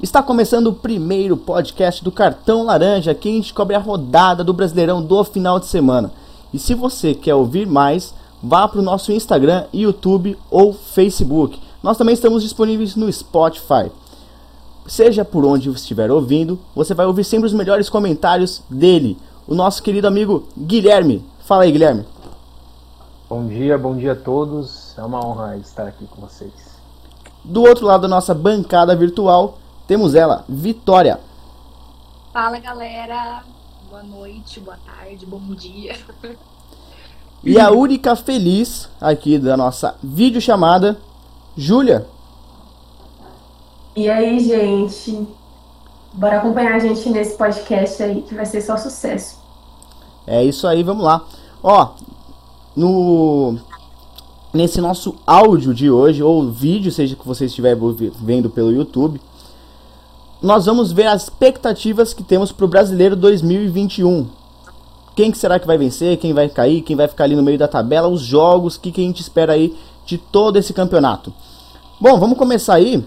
Está começando o primeiro podcast do Cartão Laranja, aqui a gente cobre a rodada do Brasileirão do final de semana. E se você quer ouvir mais, vá para o nosso Instagram, YouTube ou Facebook. Nós também estamos disponíveis no Spotify. Seja por onde você estiver ouvindo, você vai ouvir sempre os melhores comentários dele, o nosso querido amigo Guilherme. Fala aí, Guilherme. Bom dia, bom dia a todos. É uma honra estar aqui com vocês. Do outro lado da nossa bancada virtual, temos ela, Vitória. Fala galera, boa noite, boa tarde, bom dia. E a única feliz aqui da nossa videochamada, Júlia. E aí, gente? Bora acompanhar a gente nesse podcast aí que vai ser só sucesso. É isso aí, vamos lá. Ó, no nesse nosso áudio de hoje ou vídeo, seja que você estiver vendo pelo YouTube, nós vamos ver as expectativas que temos para o Brasileiro 2021. Quem que será que vai vencer, quem vai cair, quem vai ficar ali no meio da tabela, os jogos, o que, que a gente espera aí de todo esse campeonato. Bom, vamos começar aí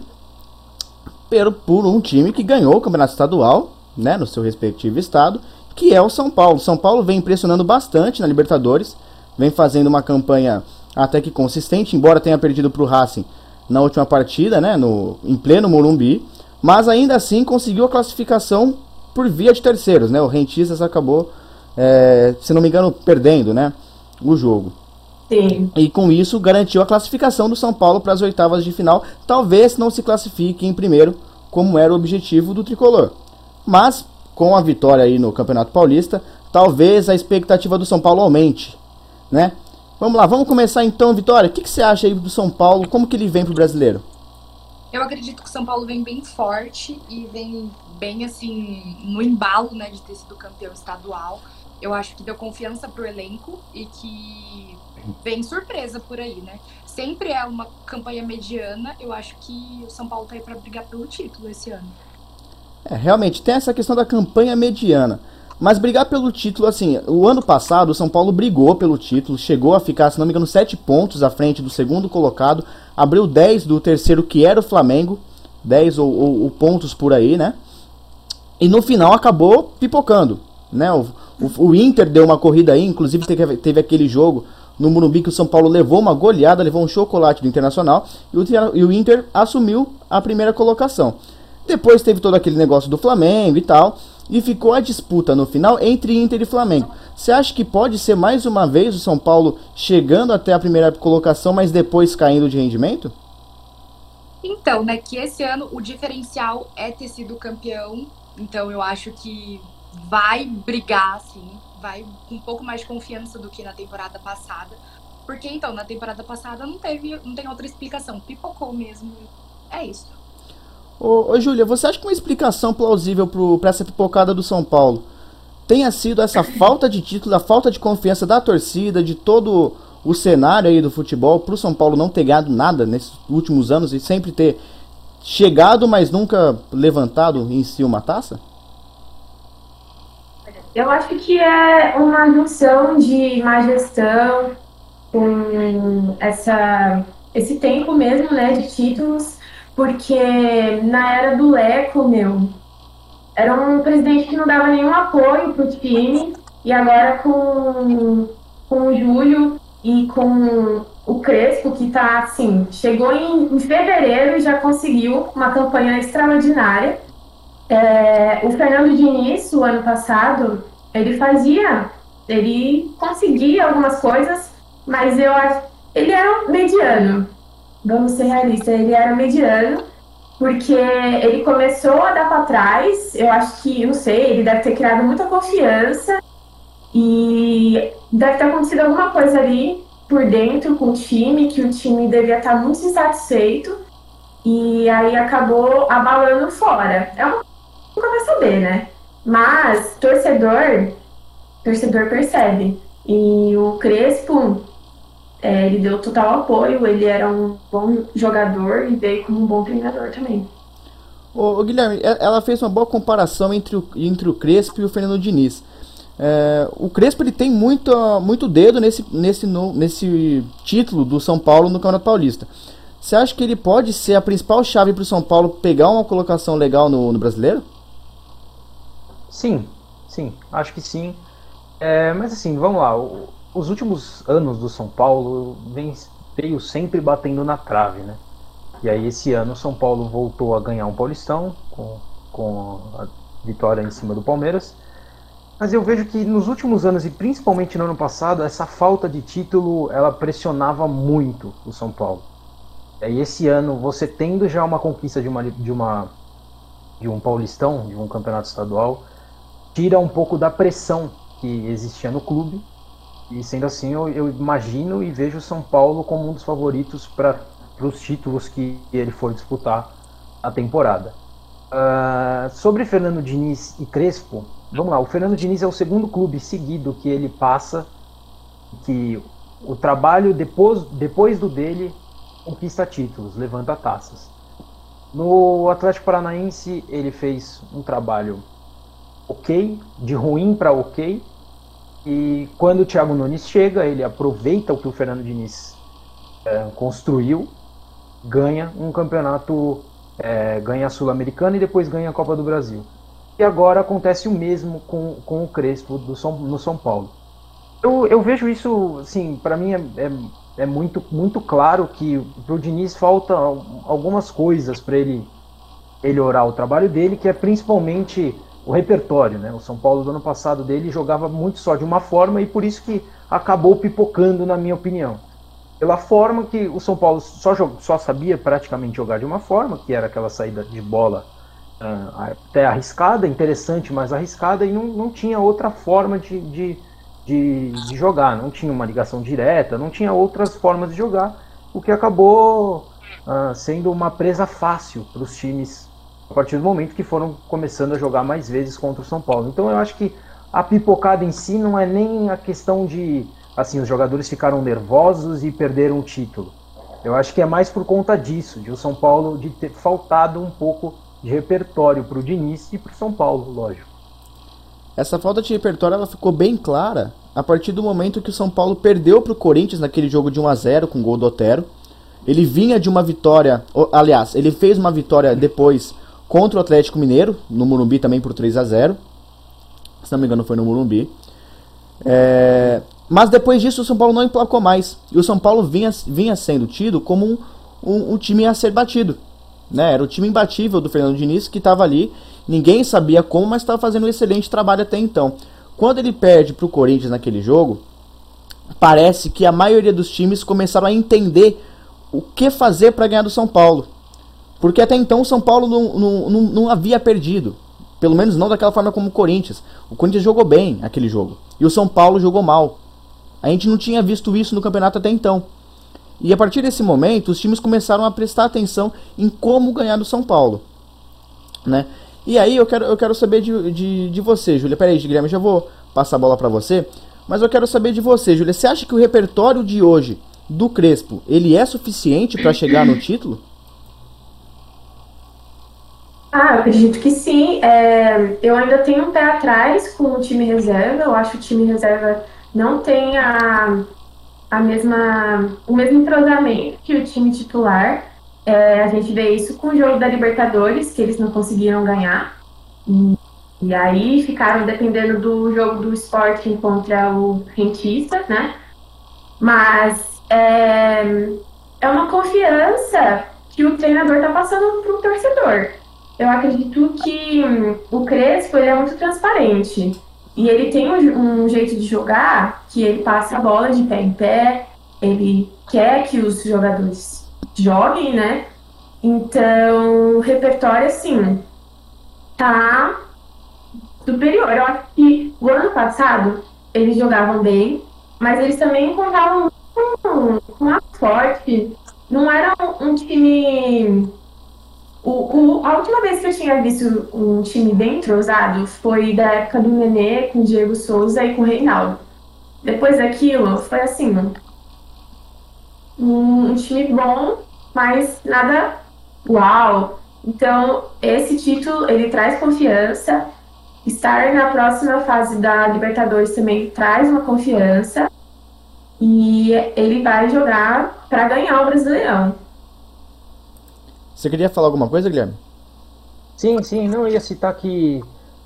por, por um time que ganhou o campeonato estadual, né, no seu respectivo estado, que é o São Paulo. São Paulo vem impressionando bastante na Libertadores, vem fazendo uma campanha até que consistente, embora tenha perdido para o Racing na última partida, né, no, em pleno Morumbi mas ainda assim conseguiu a classificação por via de terceiros, né? O Rentistas acabou, é, se não me engano, perdendo, né? O jogo. Sim. E com isso garantiu a classificação do São Paulo para as oitavas de final. Talvez não se classifique em primeiro, como era o objetivo do tricolor. Mas com a vitória aí no Campeonato Paulista, talvez a expectativa do São Paulo aumente, né? Vamos lá, vamos começar então, Vitória. O que, que você acha aí do São Paulo? Como que ele vem pro brasileiro? Eu acredito que o São Paulo vem bem forte e vem bem assim no embalo, né, de ter sido campeão estadual. Eu acho que deu confiança pro elenco e que vem surpresa por aí, né? Sempre é uma campanha mediana. Eu acho que o São Paulo tá aí para brigar pelo título esse ano. É, realmente tem essa questão da campanha mediana. Mas brigar pelo título, assim, o ano passado o São Paulo brigou pelo título, chegou a ficar, se não me engano, 7 pontos à frente do segundo colocado, abriu 10 do terceiro, que era o Flamengo, 10 ou, ou, ou pontos por aí, né? E no final acabou pipocando, né? O, o, o, Inter deu uma corrida aí, inclusive teve, teve aquele jogo no Morumbi que o São Paulo levou uma goleada, levou um chocolate do Internacional, e o, e o Inter assumiu a primeira colocação. Depois teve todo aquele negócio do Flamengo e tal, e ficou a disputa no final entre Inter e Flamengo. Você acha que pode ser mais uma vez o São Paulo chegando até a primeira colocação, mas depois caindo de rendimento? Então, né, que esse ano o diferencial é ter sido campeão, então eu acho que vai brigar, assim, vai com um pouco mais de confiança do que na temporada passada. Porque então, na temporada passada não teve, não tem outra explicação, pipocou mesmo. É isso. Ô, ô Júlia, você acha que uma explicação plausível para essa pipocada do São Paulo tenha sido essa falta de título, a falta de confiança da torcida, de todo o cenário aí do futebol, para o São Paulo não ter ganhado nada nesses últimos anos e sempre ter chegado, mas nunca levantado em si uma taça? Eu acho que é uma junção de má gestão com essa, esse tempo mesmo, né, de títulos porque na era do Leco, meu, era um presidente que não dava nenhum apoio pro time, e agora com, com o Júlio e com o Crespo, que tá assim, chegou em, em fevereiro e já conseguiu uma campanha extraordinária. É, o Fernando Diniz, o ano passado, ele fazia, ele conseguia algumas coisas, mas eu acho ele era mediano vamos ser realistas, ele era mediano, porque ele começou a dar para trás. Eu acho que, não sei, ele deve ter criado muita confiança e deve ter acontecido alguma coisa ali por dentro com o time, que o time devia estar muito insatisfeito e aí acabou abalando fora. É uma nunca vai saber, né? Mas torcedor, torcedor percebe. E o Crespo, é, ele deu total apoio, ele era um bom jogador e veio como um bom treinador também. Ô, Guilherme, ela fez uma boa comparação entre o, entre o Crespo e o Fernando Diniz. É, o Crespo ele tem muito, muito dedo nesse, nesse, no, nesse título do São Paulo no Campeonato Paulista. Você acha que ele pode ser a principal chave para o São Paulo pegar uma colocação legal no, no brasileiro? Sim, sim, acho que sim. É, mas assim, vamos lá. O, os últimos anos do São Paulo vem, veio sempre batendo na trave, né? E aí esse ano o São Paulo voltou a ganhar um Paulistão com, com a vitória em cima do Palmeiras. Mas eu vejo que nos últimos anos, e principalmente no ano passado, essa falta de título ela pressionava muito o São Paulo. E esse ano, você tendo já uma conquista de, uma, de, uma, de um Paulistão, de um campeonato estadual, tira um pouco da pressão que existia no clube. E sendo assim, eu, eu imagino e vejo São Paulo como um dos favoritos para os títulos que ele for disputar a temporada. Uh, sobre Fernando Diniz e Crespo, vamos lá, o Fernando Diniz é o segundo clube seguido que ele passa, que o trabalho depois, depois do dele conquista títulos, levanta taças. No Atlético Paranaense ele fez um trabalho ok, de ruim para ok, e quando o Thiago Nunes chega, ele aproveita o que o Fernando Diniz é, construiu, ganha um campeonato, é, ganha a Sul-Americana e depois ganha a Copa do Brasil. E agora acontece o mesmo com, com o Crespo do São, no São Paulo. Eu, eu vejo isso, assim, para mim é, é, é, muito, muito claro que pro Diniz falta algumas coisas para ele melhorar o trabalho dele, que é principalmente o repertório, né? O São Paulo do ano passado dele jogava muito só de uma forma e por isso que acabou pipocando, na minha opinião. Pela forma que o São Paulo só, só sabia praticamente jogar de uma forma, que era aquela saída de bola uh, até arriscada, interessante, mas arriscada, e não, não tinha outra forma de, de, de, de, jogar, não tinha uma ligação direta, não tinha outras formas de jogar, o que acabou uh, sendo uma presa fácil para os times a partir do momento que foram começando a jogar mais vezes contra o São Paulo. Então eu acho que a pipocada em si não é nem a questão de assim os jogadores ficaram nervosos e perderam o título. Eu acho que é mais por conta disso, de o São Paulo de ter faltado um pouco de repertório para o Diniz e para o São Paulo, lógico. Essa falta de repertório ela ficou bem clara a partir do momento que o São Paulo perdeu para o Corinthians naquele jogo de 1 a 0 com gol do Otero. Ele vinha de uma vitória, aliás, ele fez uma vitória depois contra o Atlético Mineiro, no Morumbi também por 3 a 0 Se não me engano foi no Morumbi. É, mas depois disso o São Paulo não emplacou mais. E o São Paulo vinha, vinha sendo tido como um, um, um time a ser batido. Né? Era o time imbatível do Fernando Diniz que estava ali. Ninguém sabia como, mas estava fazendo um excelente trabalho até então. Quando ele perde para o Corinthians naquele jogo, parece que a maioria dos times começaram a entender o que fazer para ganhar do São Paulo. Porque até então o São Paulo não, não, não, não, havia perdido. Pelo menos não daquela forma como o Corinthians. O Corinthians jogou bem aquele jogo. E o São Paulo jogou mal. A gente não tinha visto isso no campeonato até então. E a partir desse momento, os times começaram a prestar atenção em como ganhar do São Paulo. Né? E aí eu quero, eu quero saber de, de, de você, Júlia. Peraí, Guilherme, já vou passar a bola para você. Mas eu quero saber de você, Júlia. Você acha que o repertório de hoje do Crespo, ele é suficiente para chegar no título? Ah, eu acredito que sim. É, eu ainda tenho um pé atrás com o time reserva. Eu acho que o time reserva não tem a, a mesma, o mesmo entrosamento que o time titular. É, a gente vê isso com o jogo da Libertadores, que eles não conseguiram ganhar. E, e aí ficaram dependendo do jogo do Sporting contra o Rentista, né? Mas é, é uma confiança que o treinador está passando para o torcedor. Eu acredito que hum, o Crespo ele é muito transparente. E ele tem um, um, jeito de jogar que ele passa a bola de pé em pé, ele quer que os jogadores joguem, né? Então, o repertório, assim, tá superior. Eu acho que o ano passado eles jogavam bem, mas eles também contavam com, com a sorte. Não era um, um time o, o, a última vez que eu tinha visto um time bem entrosado foi da época do Nenê com Diego Souza e com o Reinaldo. Depois daquilo, foi assim, um, um time bom, mas nada uau. Então, esse título, ele traz confiança. Estar na próxima fase da Libertadores também traz uma confiança. E ele vai jogar para ganhar o Brasileirão. Você queria falar alguma coisa, Guilherme? Sim, sim, não, ia citar que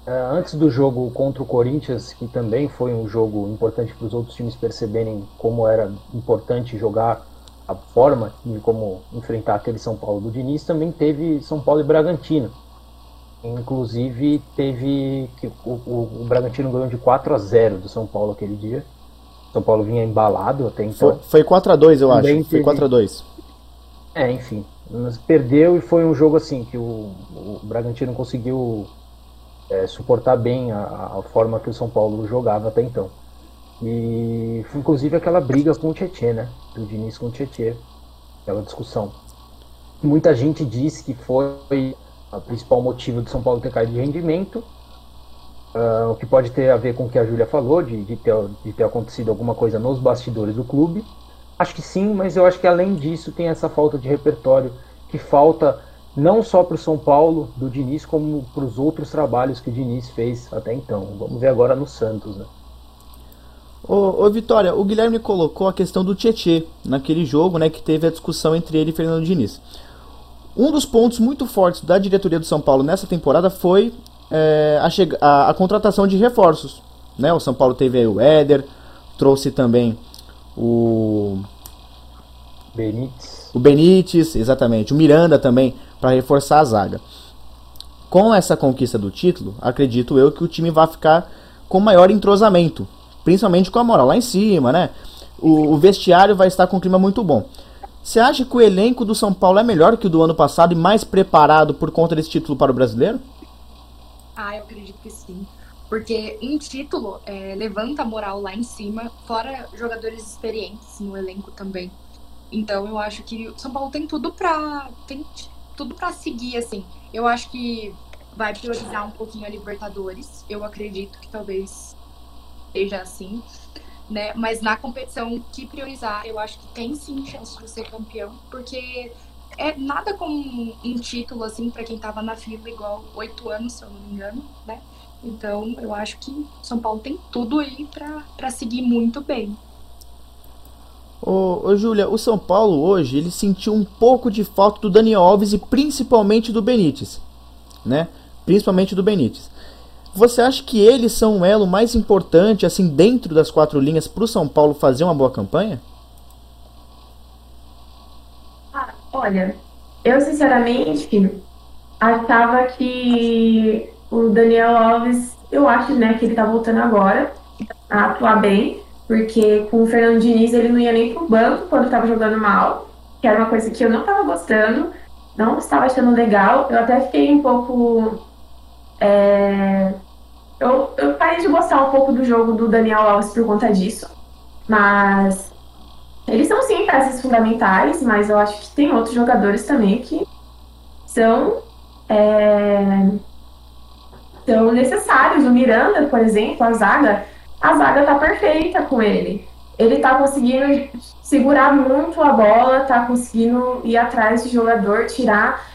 uh, antes do jogo contra o Corinthians, que também foi um jogo importante para os outros times perceberem como era importante jogar a forma de como enfrentar aquele São Paulo do Diniz, também teve São Paulo e Bragantino. Inclusive teve que o, o, o Bragantino ganhou de 4 a 0 do São Paulo aquele dia. São Paulo vinha embalado até então. Foi, foi 4 a 2 eu acho. Teve... Foi 4 a 2 É, enfim. Perdeu e foi um jogo assim que o, o Bragantino conseguiu é, suportar bem a, a, forma que o São Paulo jogava até então. E foi inclusive aquela briga com o Tietchan, né? Do Diniz com o Tietchan. Aquela discussão. Muita gente disse que foi o principal motivo do São Paulo ter caído de rendimento. Uh, o que pode ter a ver com o que a Júlia falou, de, de, ter, de ter acontecido alguma coisa nos bastidores do clube. Acho que sim, mas eu acho que além disso tem essa falta de repertório que falta não só para o São Paulo do Diniz, como para os outros trabalhos que o Diniz fez até então. Vamos ver agora no Santos, né? Ô, ô Vitória, o Guilherme colocou a questão do Tietê naquele jogo, né, que teve a discussão entre ele e Fernando Diniz. Um dos pontos muito fortes da diretoria do São Paulo nessa temporada foi é, a, a, a, contratação de reforços. Né? O São Paulo teve o Éder, trouxe também o Benítez. O Benítez, exatamente. O Miranda também, para reforçar a zaga. Com essa conquista do título, acredito eu que o time vai ficar com maior entrosamento. Principalmente com a moral lá em cima, né? O, o vestiário vai estar com um clima muito bom. Você acha que o elenco do São Paulo é melhor que o do ano passado e mais preparado por conta desse título para o brasileiro? Ah, eu acredito que sim. Porque um título é, levanta a moral lá em cima, fora jogadores experientes no elenco também. Então eu acho que o São Paulo tem tudo pra. tem tudo para seguir, assim. Eu acho que vai priorizar um pouquinho a Libertadores. Eu acredito que talvez seja assim. Né? Mas na competição que priorizar, eu acho que tem sim chance de ser campeão, porque é nada como um título assim para quem tava na fila igual oito anos, se eu não me engano, né? Então eu acho que São Paulo tem tudo aí para seguir muito bem. Ô, ô Júlia, o São Paulo hoje ele sentiu um pouco de falta do Daniel Alves e principalmente do Benítez, né? Principalmente do Benítez. Você acha que eles são o elo mais importante assim dentro das quatro linhas para o São Paulo fazer uma boa campanha? Ah, olha, eu sinceramente achava que o Daniel Alves, eu acho né, que ele está voltando agora a atuar bem, porque com o Fernando Diniz ele não ia nem pro banco quando estava jogando mal, que era uma coisa que eu não estava gostando, não estava achando legal. Eu até fiquei um pouco. É... Eu, eu parei de gostar um pouco do jogo do Daniel Alves por conta disso, mas eles são sim peças fundamentais, mas eu acho que tem outros jogadores também que são. É... são necessários. O Miranda, por exemplo, a zaga a zaga tá perfeita com ele. Ele tá conseguindo segurar muito a bola, tá conseguindo ir atrás de jogador, tirar.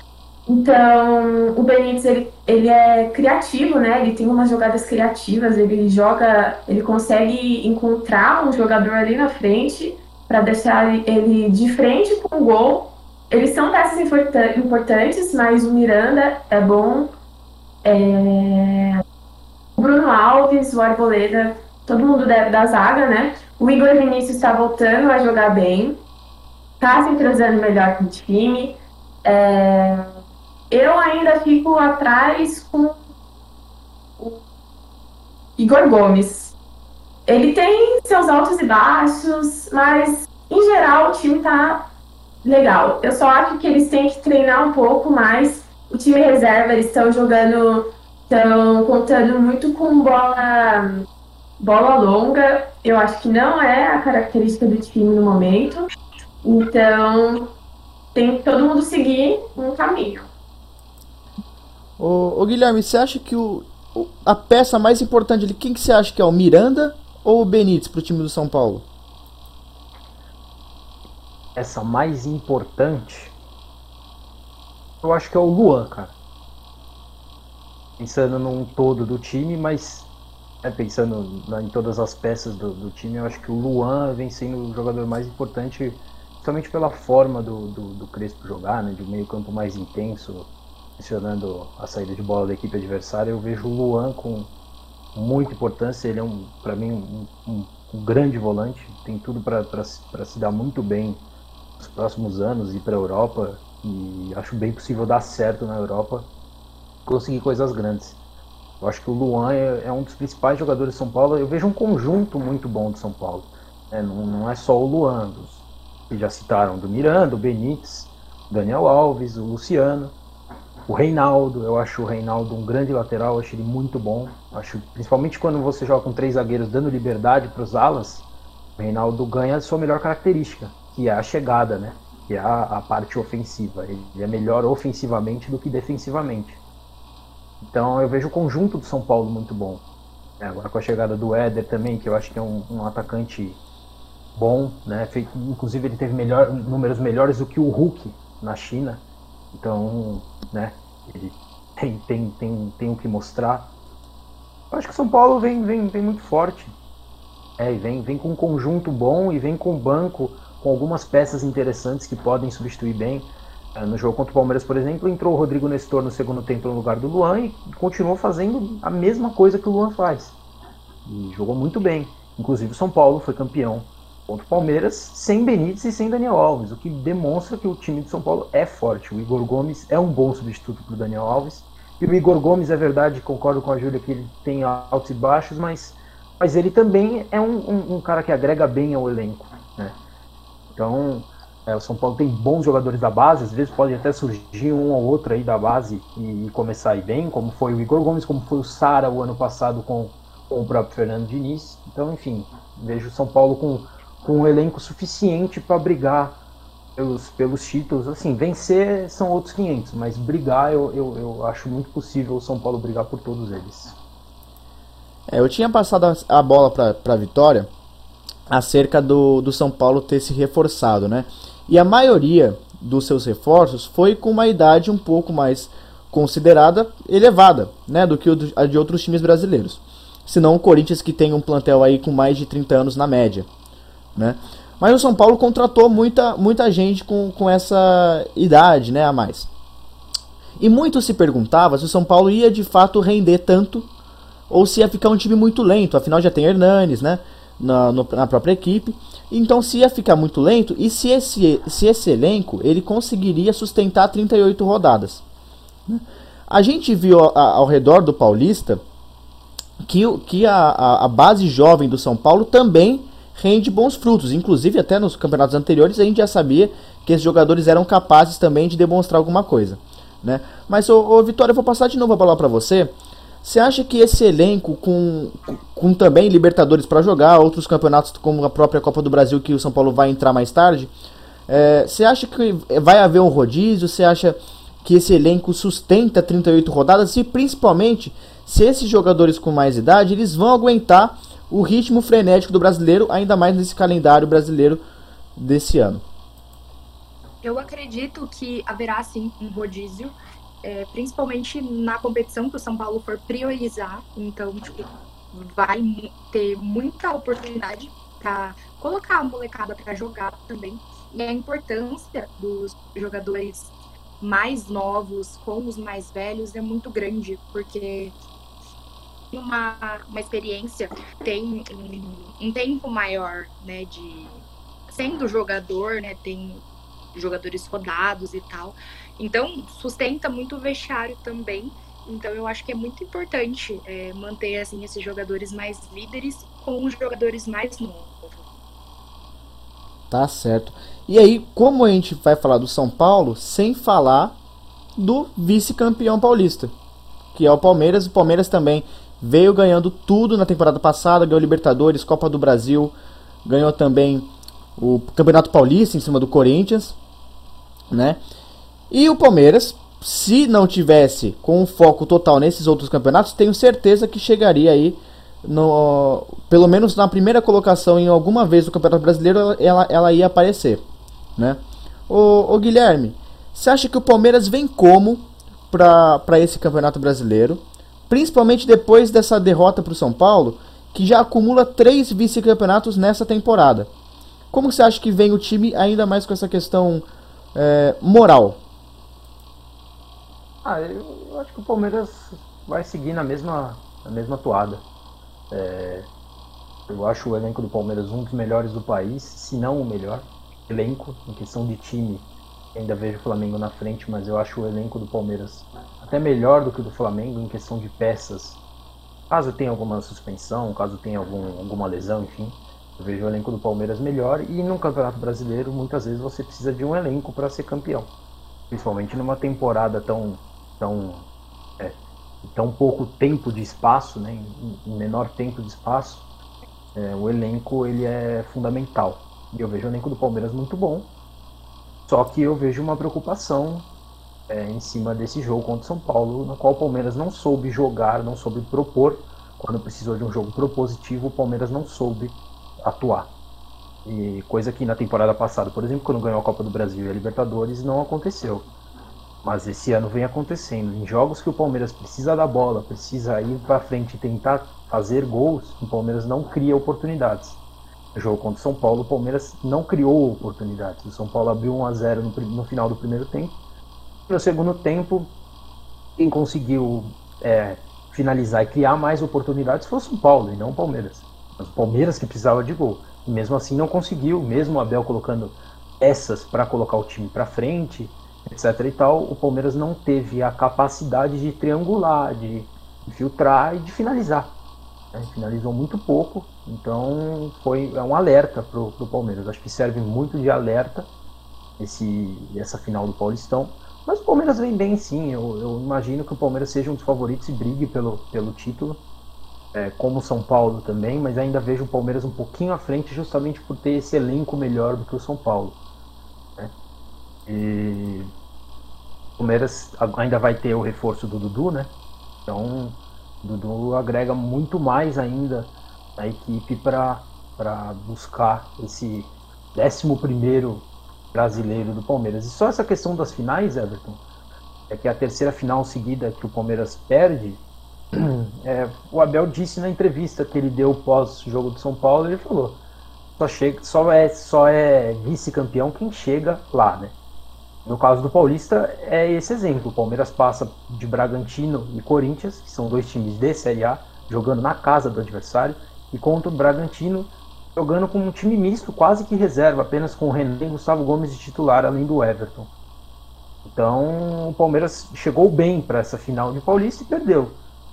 Então, o Benítez, ele, ele é criativo, né? Ele tem umas jogadas criativas, ele joga, ele consegue encontrar um jogador ali na frente para deixar ele de frente com o gol. Eles são peças importantes, mas o Miranda é bom. É... O Bruno Alves, o Arboleda todo mundo da, da zaga, né? O Igor Vinícius está voltando a jogar bem, está se entrosando melhor com o time. É... Eu ainda fico atrás com o Igor Gomes. Ele tem seus altos e baixos, mas em geral o time está legal. Eu só acho que eles têm que treinar um pouco mais. O time reserva, eles estão jogando, estão contando muito com bola bola longa, eu acho que não é a característica do time no momento. Então, tem que todo mundo seguir um caminho. Ô, ô Guilherme, você acha que o, a peça mais importante ali, quem que você acha que é? O Miranda ou o Benítez para o time do São Paulo? Essa mais importante, eu acho que é o Luan, cara. Pensando num todo do time, mas é, pensando na, em todas as peças do, do, time, eu acho que o Luan vem sendo o jogador mais importante principalmente pela forma do, do, do Crespo jogar, né, de um meio campo mais intenso, pressionando a saída de bola da equipe adversária, eu vejo o Luan com muita importância, ele é um, para mim um, um, um, grande volante, tem tudo para se dar muito bem nos próximos anos, ir para a Europa, e acho bem possível dar certo na Europa, conseguir coisas grandes. Eu acho que o Luan é, é um dos principais jogadores de São Paulo. Eu vejo um conjunto muito bom de São Paulo. É, não, não, é só o Luan, dos, que já citaram, do Miranda, o Benítez, Daniel Alves, o Luciano, o Reinaldo. Eu acho o Reinaldo um grande lateral, acho ele muito bom. Acho, principalmente quando você joga com três zagueiros dando liberdade para os alas, o Reinaldo ganha a sua melhor característica, que é a chegada, né? Que é a, a parte ofensiva. Ele é melhor ofensivamente do que defensivamente. Então eu vejo o conjunto do São Paulo muito bom. É, agora com a chegada do Éder também, que eu acho que é um, um atacante bom, né? Inclusive ele teve melhor, números melhores do que o Hulk na China. Então, né? Ele tem, tem, tem, tem o que mostrar. Eu acho que o São Paulo vem, vem, vem muito forte. É, e vem, vem com um conjunto bom e vem com um banco com algumas peças interessantes que podem substituir bem. É, no jogo contra o Palmeiras, por exemplo, entrou o Rodrigo Nestor no segundo tempo no lugar do Luan e continuou fazendo a mesma coisa que o Luan faz. E jogou muito bem. Inclusive o São Paulo foi campeão contra o Palmeiras sem Benítez e sem Daniel Alves, o que demonstra que o time de São Paulo é forte. O Igor Gomes é um bom substituto para o Daniel Alves. E o Igor Gomes, é verdade, concordo com a Júlia que ele tem altos e baixos, mas, mas ele também é um, um, um cara que agrega bem ao elenco. Então, é, o São Paulo tem bons jogadores da base, às vezes pode até surgir um ou outro aí da base e, e começar a ir bem, como foi o Igor Gomes, como foi o Sara o ano passado com, com, o próprio Fernando Diniz. Então, enfim, vejo o São Paulo com, com um elenco suficiente para brigar pelos, pelos títulos. Assim, vencer são outros 500, mas brigar eu, eu, eu acho muito possível o São Paulo brigar por todos eles. É, eu tinha passado a bola para a Vitória acerca do, do São Paulo ter se reforçado, né? E a maioria dos seus reforços foi com uma idade um pouco mais considerada elevada, né, do que a de outros times brasileiros. Senão o Corinthians que tem um plantel aí com mais de 30 anos na média, né? Mas o São Paulo contratou muita, muita gente com, com essa idade, né, a mais. E muito se perguntava se o São Paulo ia de fato render tanto ou se ia ficar um time muito lento. Afinal já tem Hernanes, né, na, no, na própria equipe. Então se ia ficar muito lento e se esse, se esse elenco ele conseguiria sustentar 38 rodadas. Né? A gente viu ao, ao redor do Paulista que, que a, a, base jovem do São Paulo também rende bons frutos. Inclusive até nos campeonatos anteriores a gente já sabia que esses jogadores eram capazes também de demonstrar alguma coisa. Né? Mas, ô, ô Vitória, eu vou passar de novo a bola para você. Você acha que esse elenco, com, com também Libertadores para jogar, outros campeonatos como a própria Copa do Brasil, que o São Paulo vai entrar mais tarde, é, você acha que vai haver um rodízio? Você acha que esse elenco sustenta 38 rodadas? E principalmente, se esses jogadores com mais idade, eles vão aguentar o ritmo frenético do brasileiro, ainda mais nesse calendário brasileiro desse ano? Eu acredito que haverá sim um rodízio é, principalmente na competição que o São Paulo for priorizar. Então, tipo, vai ter muita oportunidade para colocar a molecada para jogar também. E a importância dos jogadores mais novos com os mais velhos é muito grande, porque uma, uma experiência tem um, um tempo maior, né, de sendo jogador, né, tem jogadores rodados e tal. Então, sustenta muito o vestiário também. Então, eu acho que é muito importante é, manter assim esses jogadores mais líderes com os jogadores mais novos. Tá certo. E aí, como a gente vai falar do São Paulo sem falar do vice-campeão paulista, que é o Palmeiras. O Palmeiras também veio ganhando tudo na temporada passada, ganhou Libertadores, Copa do Brasil, ganhou também o Campeonato Paulista em cima do Corinthians, né? E o Palmeiras, se não tivesse com um foco total nesses outros campeonatos, tenho certeza que chegaria aí no, pelo menos na primeira colocação em alguma vez do Campeonato Brasileiro, ela, ela ia aparecer, né? Ô Guilherme, você acha que o Palmeiras vem como para esse Campeonato Brasileiro? Principalmente depois dessa derrota para o São Paulo, que já acumula três vice-campeonatos nessa temporada. Como você acha que vem o time ainda mais com essa questão é, moral? Ah, eu, acho que o Palmeiras vai seguir na mesma, na mesma toada. É, eu acho o elenco do Palmeiras um dos melhores do país, se não o melhor elenco, em questão de time. Ainda vejo o Flamengo na frente, mas eu acho o elenco do Palmeiras até melhor do que o do Flamengo em questão de peças. Caso tenha alguma suspensão, caso tenha algum, alguma lesão, enfim, eu vejo o elenco do Palmeiras melhor. E no Campeonato Brasileiro, muitas vezes você precisa de um elenco para ser campeão, principalmente numa temporada tão tão é, tão pouco tempo de espaço, né, em, menor tempo de espaço, é, o elenco ele é fundamental. E eu vejo o elenco do Palmeiras muito bom. Só que eu vejo uma preocupação é, em cima desse jogo contra o São Paulo, no qual o Palmeiras não soube jogar, não soube propor. Quando precisou de um jogo propositivo, o Palmeiras não soube atuar. E coisa que na temporada passada, por exemplo, quando ganhou a Copa do Brasil e a Libertadores, não aconteceu. Mas esse ano vem acontecendo. Em jogos que o Palmeiras precisa da bola, precisa ir para frente e tentar fazer gols, o Palmeiras não cria oportunidades. No jogo contra o São Paulo, o Palmeiras não criou oportunidades. O São Paulo abriu 1 a 0 no, no final do primeiro tempo. No segundo tempo, quem conseguiu é, finalizar e criar mais oportunidades foi o São Paulo e não o Palmeiras. Mas o Palmeiras que precisava de gol. E mesmo assim não conseguiu, mesmo o Abel colocando peças para colocar o time para frente, etc e tal, o Palmeiras não teve a capacidade de triangular, de, filtrar e de finalizar. Né? Finalizou muito pouco, então foi é um alerta para o Palmeiras. Acho que serve muito de alerta esse, essa final do Paulistão. Mas o Palmeiras vem bem sim, eu, eu imagino que o Palmeiras seja um dos favoritos e brigue pelo, pelo título. É, como o São Paulo também, mas ainda vejo o Palmeiras um pouquinho à frente justamente por ter esse elenco melhor do que o São Paulo. E o Palmeiras ainda vai ter o reforço do Dudu, né? Então, o Dudu agrega muito mais ainda na equipe para buscar esse 11 brasileiro do Palmeiras. E só essa questão das finais, Everton, é que a terceira final seguida que o Palmeiras perde, é, o Abel disse na entrevista que ele deu pós-jogo do São Paulo, ele falou, só, chega, só é, só é vice-campeão quem chega lá, né? No caso do Paulista, é esse exemplo. O Palmeiras passa de Bragantino e Corinthians, que são dois times de Série A, jogando na casa do adversário, e contra o Bragantino, jogando com um time misto, quase que reserva, apenas com o René e Gustavo Gomes de titular, além do Everton. Então, o Palmeiras chegou bem para essa final de Paulista e perdeu.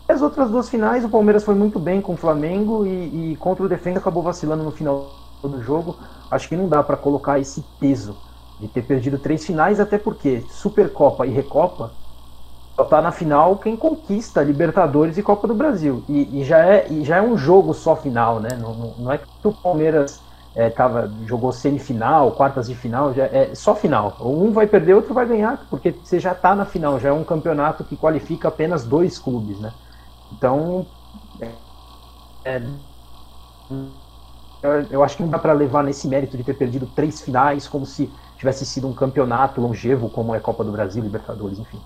As outras duas finais, o Palmeiras foi muito bem com o Flamengo e, e contra o Defenda acabou vacilando no final do jogo. Acho que não dá para colocar esse peso de ter perdido três finais, até porque Supercopa e Recopa só tá na final quem conquista Libertadores e Copa do Brasil. E, e já, é, e já é um jogo só final, né? Não, não é que o Palmeiras é, tava, jogou semifinal, quartas de final, já é só final. Um vai perder, outro vai ganhar, porque você já tá na final, já é um campeonato que qualifica apenas dois clubes, né? Então, é, é eu acho que não dá para levar nesse mérito de ter perdido três finais como se tivesse sido um campeonato longevo como é Copa do Brasil, Libertadores, enfim.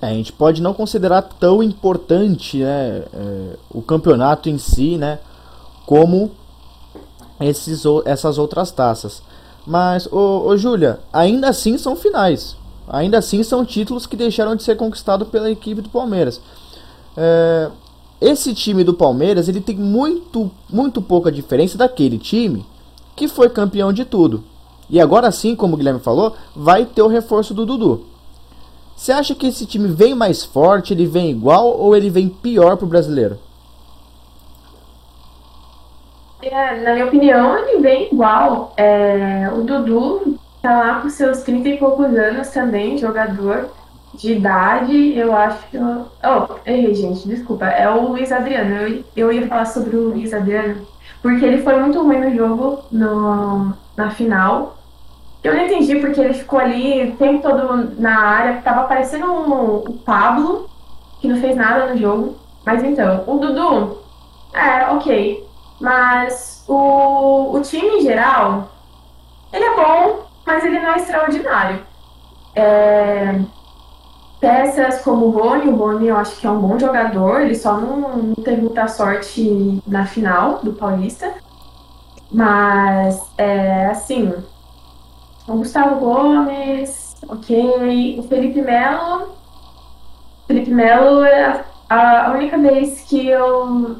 É, a gente pode não considerar tão importante né, é, o campeonato em si, né, como esses, essas outras taças. Mas, ô, ô Júlia, ainda assim são finais. Ainda assim são títulos que deixaram de ser conquistados pela equipe do Palmeiras. É, esse time do Palmeiras ele tem muito, muito pouca diferença daquele time que foi campeão de tudo. E agora sim, como o Guilherme falou, vai ter o reforço do Dudu. Você acha que esse time vem mais forte, ele vem igual ou ele vem pior pro brasileiro? É, na minha opinião, ele vem igual. É, o Dudu tá lá com seus 30 e poucos anos também, jogador de idade, eu acho. Oh, errei, gente, desculpa. É o Luiz Adriano. Eu, eu ia falar sobre o Luiz Adriano, porque ele foi muito ruim no jogo, no, na final. Eu não entendi porque ele ficou ali o tempo todo na área, tava parecendo um, o Pablo, que não fez nada no jogo. Mas então, o Dudu, é, ok. Mas o, o time em geral, ele é bom, mas ele não é extraordinário. É, peças como o Rony, o Rony eu acho que é um bom jogador, ele só não, não teve muita sorte na final do Paulista. Mas, é, assim, o Gustavo Gomes, ok. O Felipe Melo. Felipe Melo é a, a única vez que eu.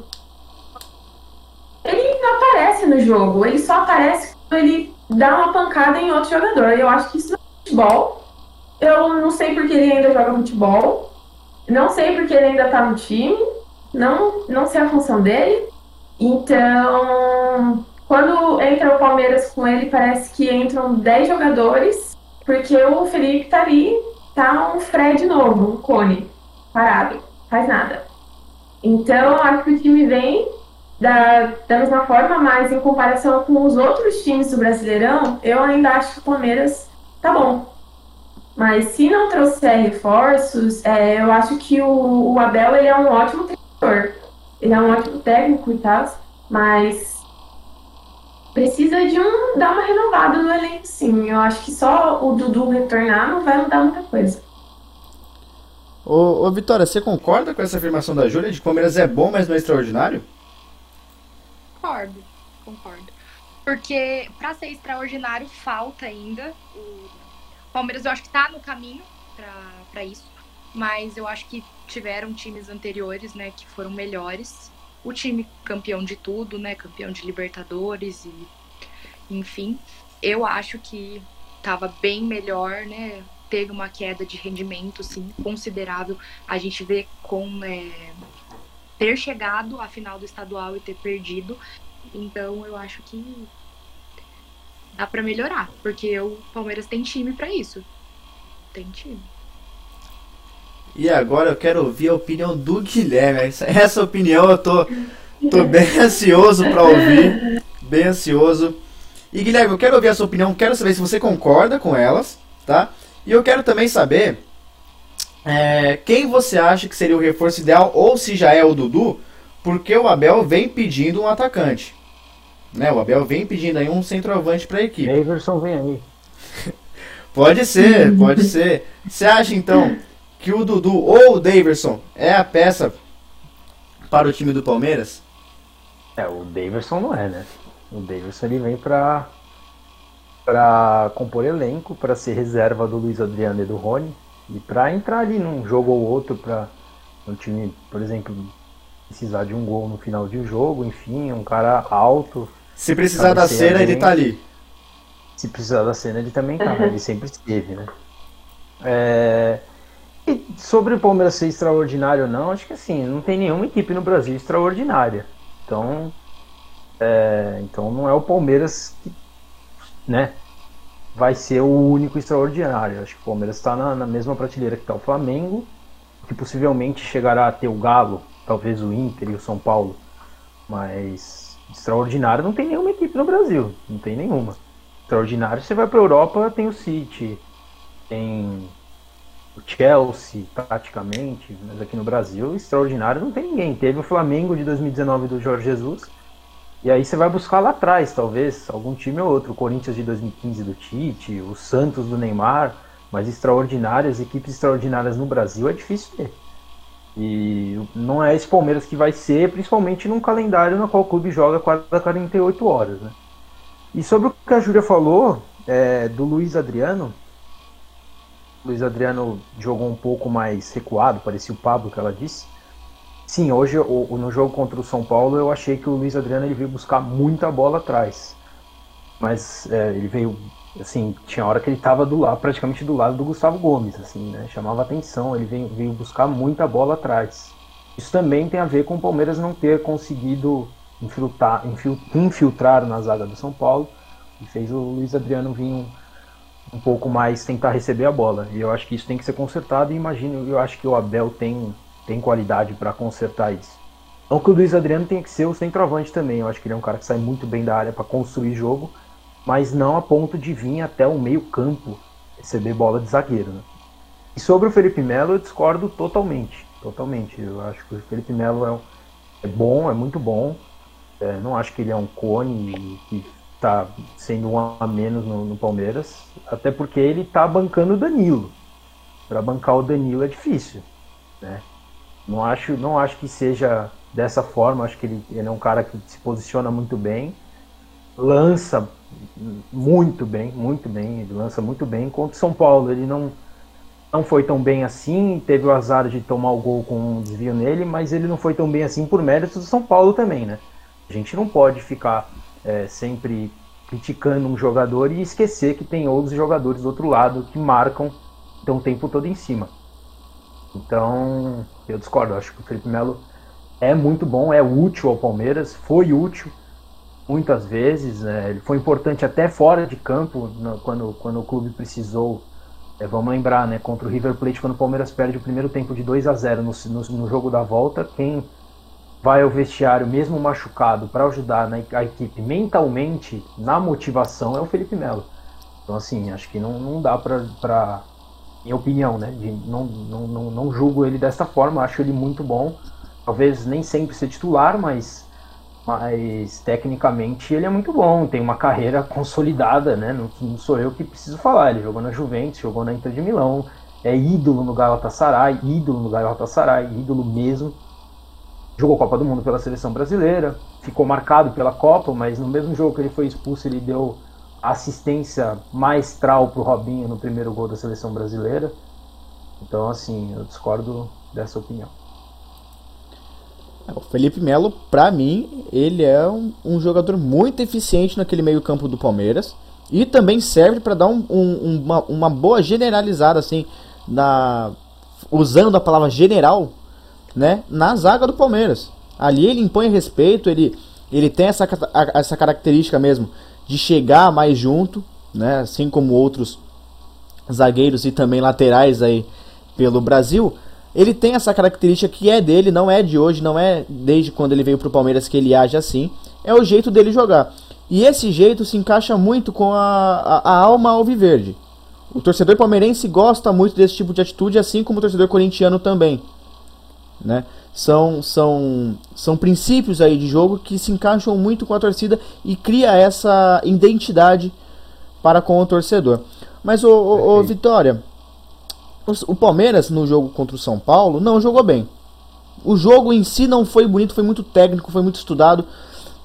Ele não aparece no jogo, ele só aparece quando ele dá uma pancada em outro jogador. Eu acho que isso não é futebol. Eu não sei porque ele ainda joga futebol. Não sei porque ele ainda tá no time. Não, não sei a função dele. Então, quando entra o Palmeiras com ele, parece que entram 10 jogadores, porque o Felipe tá ali, tá um Fred novo, um cone, parado, faz nada. Então, acho que o time vem da, da mesma forma, mas em comparação com os outros times do Brasileirão, eu ainda acho que o Palmeiras tá bom. Mas se não trouxer reforços, é, eu acho que o, o Abel ele é um ótimo treinador. Ele é um ótimo técnico e tal, mas precisa de um dar uma renovada no elenco, sim. Eu acho que só o Dudu retornar não vai mudar muita coisa. Ô, ô Vitória, você concorda com essa afirmação da Júlia de que o Palmeiras é bom, mas não é extraordinário? Concordo, concordo. Porque para ser extraordinário falta ainda. O Palmeiras eu acho que tá no caminho para isso, mas eu acho que tiveram times anteriores, né, que foram melhores. O time campeão de tudo, né, campeão de Libertadores e enfim, eu acho que estava bem melhor, né? Teve uma queda de rendimento, sim, considerável. A gente vê com é, ter chegado à final do estadual e ter perdido. Então eu acho que dá para melhorar, porque o Palmeiras tem time para isso. Tem time. E agora eu quero ouvir a opinião do Guilherme. Essa, essa opinião eu tô, tô bem ansioso para ouvir. Bem ansioso. E Guilherme, eu quero ouvir a sua opinião, quero saber se você concorda com elas, tá? E eu quero também saber é, quem você acha que seria o reforço ideal, ou se já é o Dudu, porque o Abel vem pedindo um atacante. Né? O Abel vem pedindo aí um centroavante para a equipe. Everson vem aí. pode ser, pode ser. Você acha então que o Dudu ou o Daverson é a peça para o time do Palmeiras? É, o Daverson não é, né? O Davidson ele vem para para compor elenco, para ser reserva do Luiz Adriano e do Rony e para entrar ali num jogo ou outro para um time, por exemplo, precisar de um gol no final de um jogo, enfim, um cara alto. Se precisar da cena, ele tá ali. Se precisar da cena, ele também tá, ele sempre esteve, né? É... E sobre o Palmeiras ser extraordinário ou não, acho que assim, não tem nenhuma equipe no Brasil extraordinária. Então, é, então não é o Palmeiras que né, vai ser o único extraordinário. Acho que o Palmeiras está na, na, mesma prateleira que está o Flamengo, que possivelmente chegará a ter o Galo, talvez o Inter e o São Paulo. Mas extraordinário não tem nenhuma equipe no Brasil, não tem nenhuma. Extraordinário você vai para a Europa, tem o City, tem o Chelsea praticamente, mas aqui no Brasil extraordinário não tem ninguém. Teve o Flamengo de 2019 do Jorge Jesus e aí você vai buscar lá atrás, talvez, algum time ou outro. O Corinthians de 2015 do Tite, o Santos do Neymar, mas extraordinárias, equipes extraordinárias no Brasil é difícil ter. E não é esse Palmeiras que vai ser, principalmente num calendário no qual o clube joga a 48 horas. Né? E sobre o que a Júlia falou é, do Luiz Adriano, Luiz Adriano jogou um pouco mais recuado, parecia o Pablo que ela disse. Sim, hoje no jogo contra o São Paulo eu achei que o Luiz Adriano ele veio buscar muita bola atrás. Mas é, ele veio, assim, tinha hora que ele estava do lado, praticamente do lado do Gustavo Gomes, assim, né? Chamava atenção, ele veio, veio buscar muita bola atrás. Isso também tem a ver com o Palmeiras não ter conseguido infiltrar, infiltrar na zaga do São Paulo e fez o Luiz Adriano vir um, um pouco mais tentar receber a bola. E eu acho que isso tem que ser consertado e imagino, eu acho que o Abel tem tem qualidade para consertar isso. Não que o Luiz Adriano tenha que ser o centroavante também, eu acho que ele é um cara que sai muito bem da área para construir jogo, mas não a ponto de vir até o meio campo receber bola de zagueiro. Né? E sobre o Felipe Melo eu discordo totalmente, totalmente. Eu acho que o Felipe Melo é, é bom, é muito bom. É, não acho que ele é um cone que está sendo um a menos no, no Palmeiras, até porque ele está bancando o Danilo. Para bancar o Danilo é difícil, né? Não acho, não acho que seja dessa forma. Acho que ele, ele é um cara que se posiciona muito bem. lança muito bem, muito bem, ele lança muito bem. Contra o São Paulo, ele não, não foi tão bem assim, teve o azar de tomar o gol com um desvio nele, mas ele não foi tão bem assim por méritos do São Paulo também, né? A gente não pode ficar é, sempre criticando um jogador e esquecer que tem outros jogadores do outro lado que marcam, estão o tempo todo em cima. Então, eu discordo, acho que o Felipe Melo é muito bom, é útil ao Palmeiras, foi útil muitas vezes, né? ele foi importante até fora de campo, no, quando, quando o clube precisou. É, vamos lembrar, né, contra o River Plate, quando o Palmeiras perde o primeiro tempo de 2 a 0 no, no, no jogo da volta, quem vai ao vestiário mesmo machucado para ajudar na, a equipe mentalmente na motivação é o Felipe Melo. Então, assim, acho que não, não dá para. Minha opinião, né? De, não, não, não, não julgo ele dessa forma, acho ele muito bom. Talvez nem sempre ser titular, mas mas tecnicamente ele é muito bom, tem uma carreira consolidada, né? Não, não, sou eu que preciso falar. Ele jogou na Juventus, jogou na Inter de Milão, é ídolo no Galatasaray, ídolo no Galatasaray, ídolo mesmo. Jogou Copa do Mundo pela seleção brasileira, ficou marcado pela Copa, mas no mesmo jogo que ele foi expulso, ele deu assistência maestral pro Robinho no primeiro gol da seleção brasileira. Então, assim, eu discordo dessa opinião. O Felipe Melo, para mim, ele é um, um, jogador muito eficiente naquele meio-campo do Palmeiras e também serve para dar um, um, uma, uma, boa generalizada, assim, na, usando a palavra general, né, na zaga do Palmeiras. Ali ele impõe respeito, ele, ele tem essa, essa característica mesmo de chegar mais junto, né, assim como outros zagueiros e também laterais aí pelo Brasil ele tem essa característica que é dele, não é de hoje, não é desde quando ele veio pro Palmeiras que ele age assim. É o jeito dele jogar. E esse jeito se encaixa muito com a, a, a alma alviverde. O torcedor palmeirense gosta muito desse tipo de atitude, assim como o torcedor corintiano também. Né? São, são, são princípios aí de jogo que se encaixam muito com a torcida e cria essa identidade para com o torcedor. Mas, ô, ô, ô Vitória, o Palmeiras, no jogo contra o São Paulo, não jogou bem. O jogo em si não foi bonito, foi muito técnico, foi muito estudado,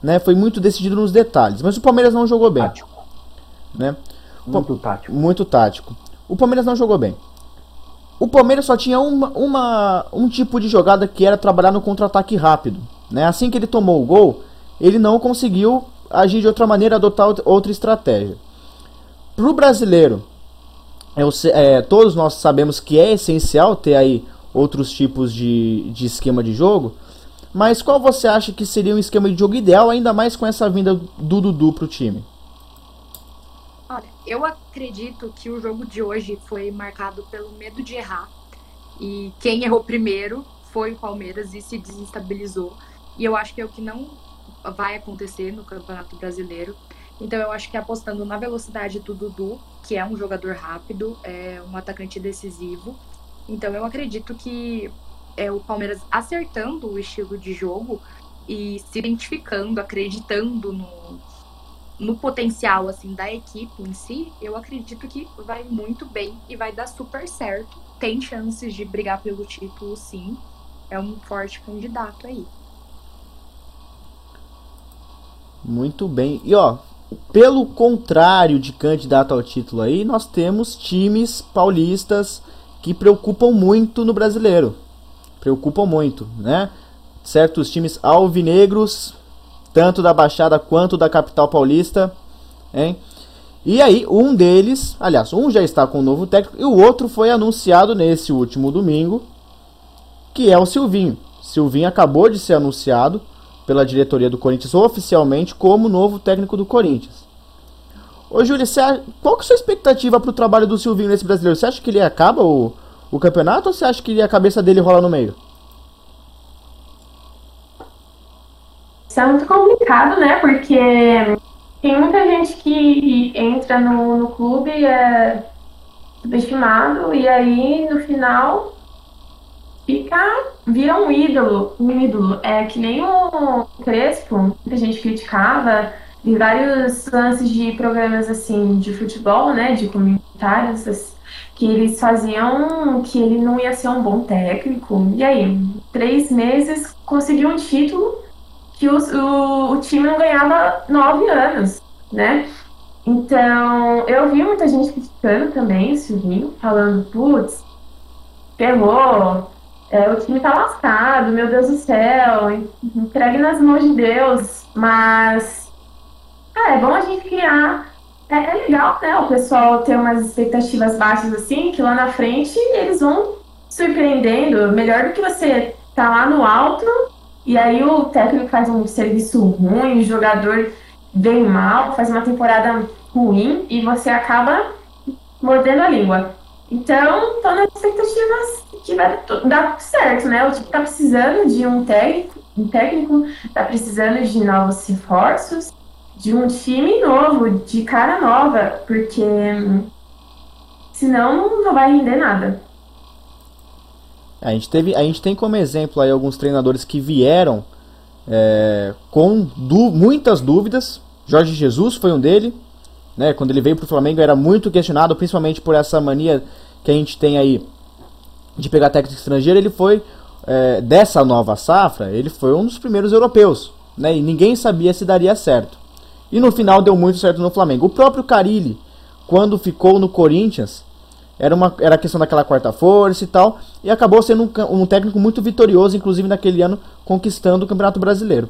né? Foi muito decidido nos detalhes. Mas o Palmeiras não jogou bem. Tático. Né? Muito tático. Muito tático. O Palmeiras não jogou bem. O Palmeiras só tinha uma, uma, um tipo de jogada que era trabalhar no contra-ataque rápido. Né? Assim que ele tomou o gol, ele não conseguiu agir de outra maneira, adotar outra estratégia. Para o brasileiro, eu, é, todos nós sabemos que é essencial ter aí outros tipos de, de esquema de jogo, mas qual você acha que seria um esquema de jogo ideal, ainda mais com essa vinda do Dudu para o time? Olha, eu acredito que o jogo de hoje foi marcado pelo medo de errar. E quem errou primeiro foi o Palmeiras e se desestabilizou. E eu acho que é o que não vai acontecer no Campeonato Brasileiro. Então eu acho que apostando na velocidade do Dudu, que é um jogador rápido, é um atacante decisivo. Então eu acredito que é o Palmeiras acertando o estilo de jogo e se identificando, acreditando no, no potencial assim da equipe em si, eu acredito que vai muito bem e vai dar super certo. Tem chances de brigar pelo título, sim. É um forte candidato aí. Muito bem. E ó, pelo contrário de candidato ao título aí, nós temos times paulistas que preocupam muito no brasileiro. Preocupam muito, né? Certos times alvinegros, tanto da Baixada quanto da capital paulista, hein? E aí, um deles, aliás, um já está com um novo técnico e o outro foi anunciado nesse último domingo, que é o Silvinho. Silvinho acabou de ser anunciado pela diretoria do Corinthians oficialmente como novo técnico do Corinthians. Ô Júlio, qual que é a sua expectativa para o trabalho do Silvinho nesse brasileiro? Você acha que ele acaba o, o campeonato ou você acha que a cabeça dele rola no meio? Isso é muito complicado, né? Porque tem muita gente que entra no, no clube é subestimado e aí no final fica, vira um ídolo, um ídolo. É que nem o Crespo, que a gente criticava, em vários lances de programas assim de futebol, né, de comentários, que eles faziam que ele não ia ser um bom técnico. E aí, três meses conseguiu um título que o, o, o time não ganhava nove anos. né? Então, eu vi muita gente criticando também o Silvinho, falando, putz, ferrou, é, o time tá lascado, meu Deus do céu, entregue nas mãos de Deus, mas é, é bom a gente criar. É, é, legal, né? O pessoal ter umas expectativas baixas assim, que lá na frente eles vão surpreendendo. Melhor do que você tá lá no alto e aí o técnico faz um serviço ruim, o jogador vem mal, faz uma temporada ruim e você acaba mordendo a língua. Então, tô nas expectativas que vai dar certo, né? O time tá precisando de um técnico, um técnico tá precisando de novos reforços, de um time novo, de cara nova, porque senão não vai render nada. A gente, teve, a gente tem como exemplo aí alguns treinadores que vieram é, com muitas dúvidas. Jorge Jesus foi um dele. Né, quando ele veio para o Flamengo era muito questionado, principalmente por essa mania que a gente tem aí de pegar técnico estrangeiro. Ele foi, é, dessa nova safra, ele foi um dos primeiros europeus. Né, e ninguém sabia se daria certo. E no final deu muito certo no Flamengo. O próprio Carilli, quando ficou no Corinthians, era, uma, era a questão daquela quarta força e tal, e acabou sendo um, um técnico muito vitorioso, inclusive naquele ano, conquistando o Campeonato Brasileiro.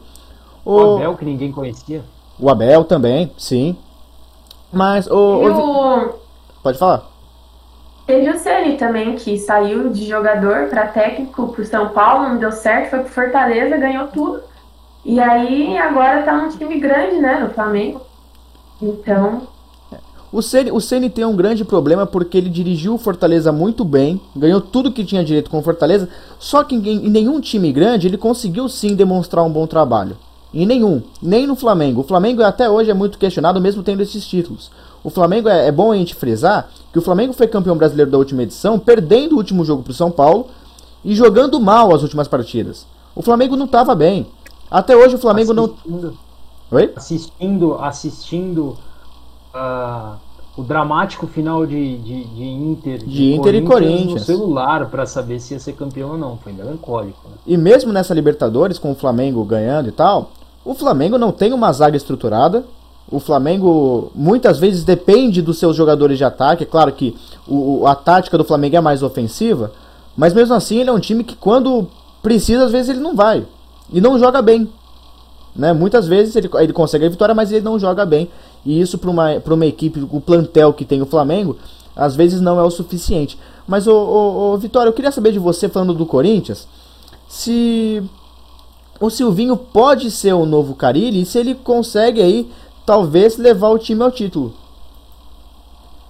O, o Abel, que ninguém conhecia. O Abel também, sim. Mas o. o... Pode falar. Teve o Ceni também, que saiu de jogador para técnico pro São Paulo, não deu certo, foi pro Fortaleza, ganhou tudo. E aí agora tá um time grande, né, no Flamengo. Então. O Ceni, o Ceni tem um grande problema porque ele dirigiu o Fortaleza muito bem, ganhou tudo que tinha direito com o Fortaleza, só que em, em nenhum time grande ele conseguiu sim demonstrar um bom trabalho. Em nenhum, nem no Flamengo. O Flamengo até hoje é muito questionado, mesmo tendo esses títulos. O Flamengo é, é bom a gente frisar que o Flamengo foi campeão brasileiro da última edição, perdendo o último jogo para o São Paulo e jogando mal as últimas partidas. O Flamengo não estava bem. Até hoje o Flamengo assistindo, não. Oi? Assistindo, assistindo uh, o dramático final de, de, de Inter, de, de Inter Corinthians e Corinthians no celular para saber se ia ser campeão ou não. Foi melancólico. Né? E mesmo nessa Libertadores, com o Flamengo ganhando e tal, o Flamengo não tem uma zaga estruturada. O Flamengo muitas vezes depende dos seus jogadores de ataque. É claro que o, a tática do Flamengo é mais ofensiva, mas mesmo assim ele é um time que quando precisa, às vezes ele não vai e não joga bem. Né? Muitas vezes ele, ele consegue a vitória, mas ele não joga bem. E isso para uma, uma equipe, o plantel que tem o Flamengo, às vezes não é o suficiente. Mas, ô, ô, ô, Vitória, eu queria saber de você, falando do Corinthians, se o Silvinho pode ser o novo Carilli e se ele consegue aí, talvez, levar o time ao título.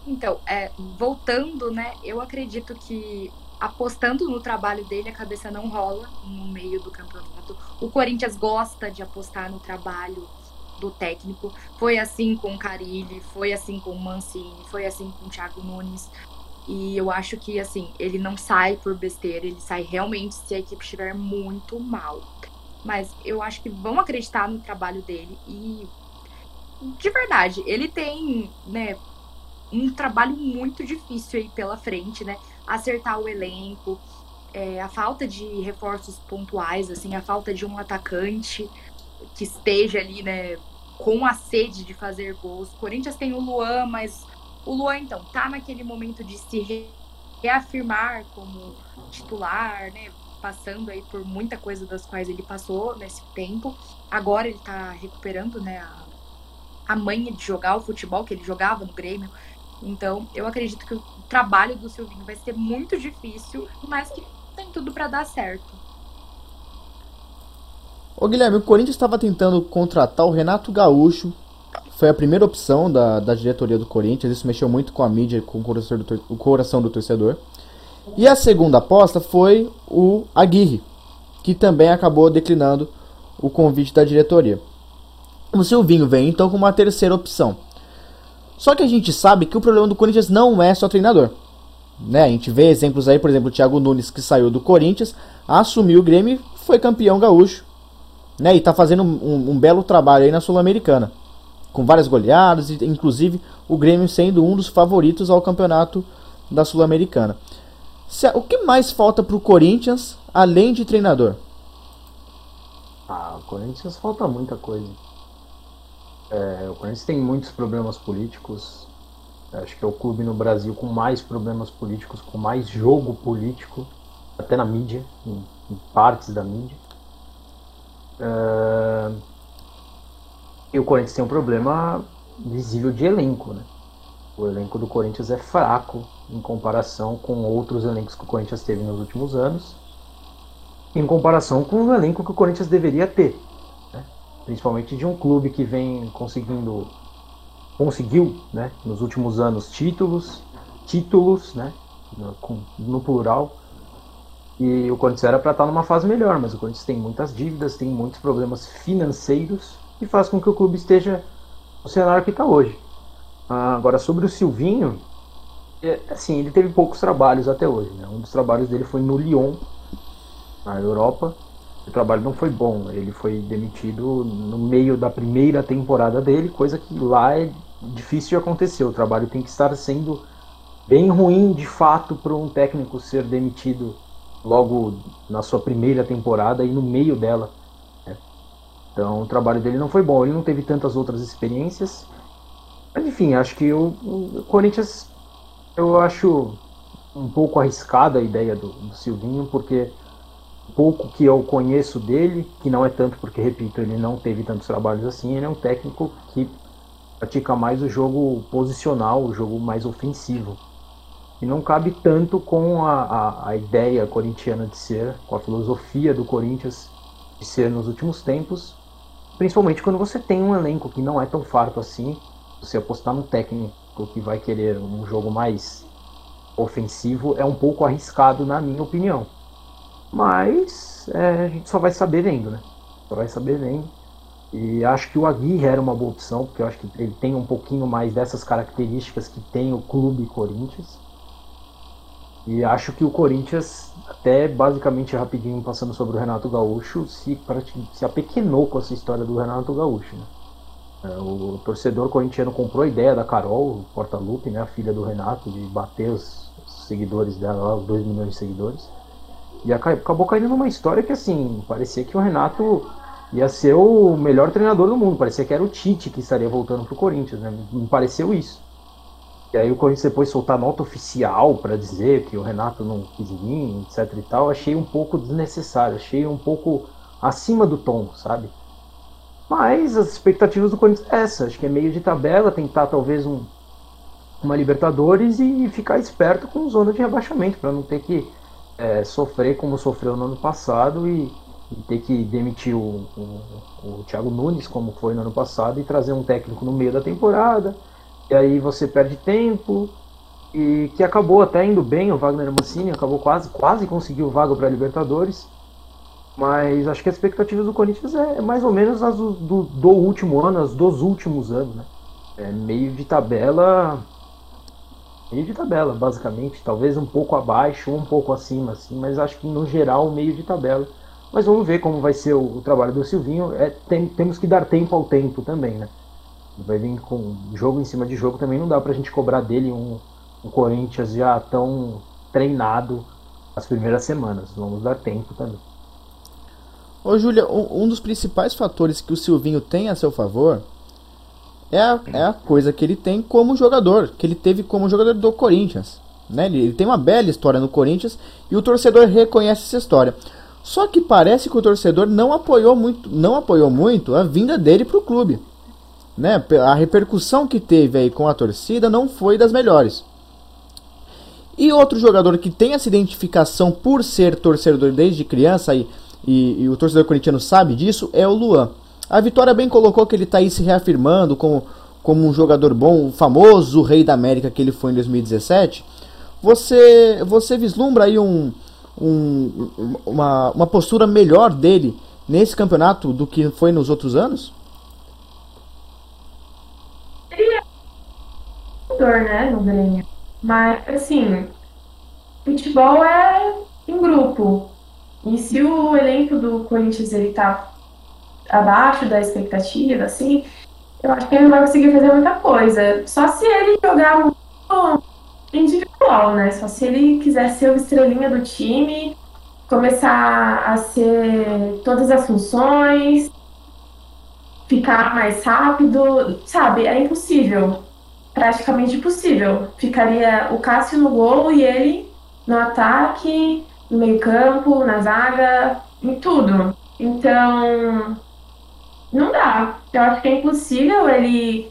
Então, é, voltando, né, eu acredito que apostando no trabalho dele, a cabeça não rola no meio do campeonato. O Corinthians gosta de apostar no trabalho do técnico. Foi assim com o Carilli, foi assim com o Mancini, foi assim com o Thiago Nunes. E eu acho que, assim, ele não sai por besteira, ele sai realmente se a equipe estiver muito mal. Mas eu acho que vão acreditar no trabalho dele e, de verdade, ele tem, né, um trabalho muito difícil aí pela frente, né? Acertar o elenco, é, a falta de reforços pontuais, assim, a falta de um atacante que esteja ali, né, com a sede de fazer gols. O Corinthians tem o Luan, mas o Luan, então, tá naquele momento de se reafirmar como titular, né? Passando aí por muita coisa das quais ele passou nesse tempo. Agora ele tá recuperando, né, a, a manha de jogar o futebol que ele jogava no Grêmio. Então, eu acredito que o trabalho do Silvinho vai ser muito difícil, mas que tem tudo para dar certo. Ô Guilherme, o Corinthians estava tentando contratar o Renato Gaúcho. Foi a primeira opção da, da diretoria do Corinthians. Isso mexeu muito com a mídia, com o coração do, o coração do torcedor. E a segunda aposta foi o Aguirre, que também acabou declinando o convite da diretoria. O Silvinho vem então com uma terceira opção. Só que a gente sabe que o problema do Corinthians não é só treinador. Né? A gente vê exemplos aí, por exemplo, o Thiago Nunes que saiu do Corinthians, assumiu o Grêmio foi campeão gaúcho. Né? E está fazendo um, um, belo trabalho aí na Sul-Americana. Com várias goleadas, inclusive o Grêmio sendo um dos favoritos ao campeonato da Sul-Americana. O que mais falta para o Corinthians além de treinador? Ah, o Corinthians falta muita coisa. É, o Corinthians tem muitos problemas políticos. Acho que é o clube no Brasil com mais problemas políticos, com mais jogo político, até na mídia, em, em partes da mídia. É, e o Corinthians tem um problema visível de elenco, né? O elenco do Corinthians é fraco em comparação com outros elencos que o Corinthians teve nos últimos anos, em comparação com o elenco que o Corinthians deveria ter, né? principalmente de um clube que vem conseguindo, conseguiu, né, nos últimos anos títulos, títulos, né, no, no plural, e o Corinthians era para estar numa fase melhor, mas o Corinthians tem muitas dívidas, tem muitos problemas financeiros e faz com que o clube esteja no cenário que está hoje. Ah, agora, sobre o Silvinho, é, assim, ele teve poucos trabalhos até hoje. Né? Um dos trabalhos dele foi no Lyon, na Europa. O trabalho não foi bom. Ele foi demitido no meio da primeira temporada dele, coisa que lá é difícil de acontecer. O trabalho tem que estar sendo bem ruim de fato para um técnico ser demitido logo na sua primeira temporada e no meio dela. Né? Então o trabalho dele não foi bom. Ele não teve tantas outras experiências. Mas enfim, acho que o, o Corinthians eu acho um pouco arriscada a ideia do, do Silvinho, porque pouco que eu conheço dele, que não é tanto porque, repito, ele não teve tantos trabalhos assim, ele é um técnico que pratica mais o jogo posicional, o jogo mais ofensivo. E não cabe tanto com a, a, a ideia corintiana de ser, com a filosofia do Corinthians de ser nos últimos tempos, principalmente quando você tem um elenco que não é tão farto assim, você apostar no técnico que vai querer um jogo mais ofensivo é um pouco arriscado na minha opinião. Mas é, a gente só vai saber vendo, né? Só vai saber vendo. E acho que o Aguirre era uma boa opção, porque eu acho que ele tem um pouquinho mais dessas características que tem o clube Corinthians. E acho que o Corinthians, até basicamente rapidinho passando sobre o Renato Gaúcho, se, se apequenou com essa história do Renato Gaúcho. Né? É, o torcedor corintiano comprou a ideia da Carol Portaluppi, né, a filha do Renato, de bater os seguidores dela, os 2 milhões de seguidores. E acabou caindo numa história que, assim, parecia que o Renato ia ser o melhor treinador do mundo. Parecia que era o Tite que estaria voltando pro Corinthians, né? Me pareceu isso. E aí o Corinthians depois soltar nota oficial para dizer que o Renato não quis vir, etc e tal, achei um pouco desnecessário, achei um pouco acima do tom, sabe? Mas as expectativas do Corinthians é essa, acho que é meio de tabela, tentar talvez um, uma Libertadores e ficar esperto com zona de rebaixamento, para não ter que é, sofrer como sofreu no ano passado e, e ter que demitir o, o, o, Thiago Nunes, como foi no ano passado, e trazer um técnico no meio da temporada. E aí você perde tempo. E que acabou até indo bem o Wagner Mancini, acabou quase, quase conseguiu vaga para a Libertadores. Mas acho que as expectativas do Corinthians é, mais ou menos as do, do, do último ano, as dos últimos anos, né? É meio de tabela. Meio de tabela, basicamente. Talvez um pouco abaixo, um pouco acima, assim, mas acho que no geral meio de tabela. Mas vamos ver como vai ser o, o trabalho do Silvinho. É, tem, temos que dar tempo ao tempo também, né? Vai vir com jogo em cima de jogo também. Não dá pra gente cobrar dele um, um Corinthians já tão treinado as primeiras semanas. Vamos dar tempo também. Ô Júlia, um dos principais fatores que o Silvinho tem a seu favor é a, é a coisa que ele tem como jogador, que ele teve como jogador do Corinthians. Né? Ele, ele tem uma bela história no Corinthians e o torcedor reconhece essa história. Só que parece que o torcedor não apoiou muito, não apoiou muito a vinda dele para o clube. Né? A repercussão que teve aí com a torcida não foi das melhores. E outro jogador que tem essa identificação por ser torcedor desde criança e e, e, o torcedor corintiano sabe disso, é o Luan. A Vitória bem colocou que ele está aí se reafirmando como, como um jogador bom, o famoso rei da América que ele foi em 2017. Você, você vislumbra aí um, um, uma, uma postura melhor dele nesse campeonato do que foi nos outros anos? Ele é né, no Grêmio. Mas, assim, futebol é em grupo. E se o elenco do Corinthians ele tá abaixo da expectativa, assim, eu acho que ele não vai conseguir fazer muita coisa. Só se ele jogar muito individual, né? Só se ele quiser ser o estrelinha do time, começar a ser todas as funções. ficar mais rápido, sabe? É impossível. Praticamente impossível. Ficaria o Cássio no gol e ele no ataque, no meio-campo, na zaga, em tudo. Então, não dá. Eu acho que é impossível ele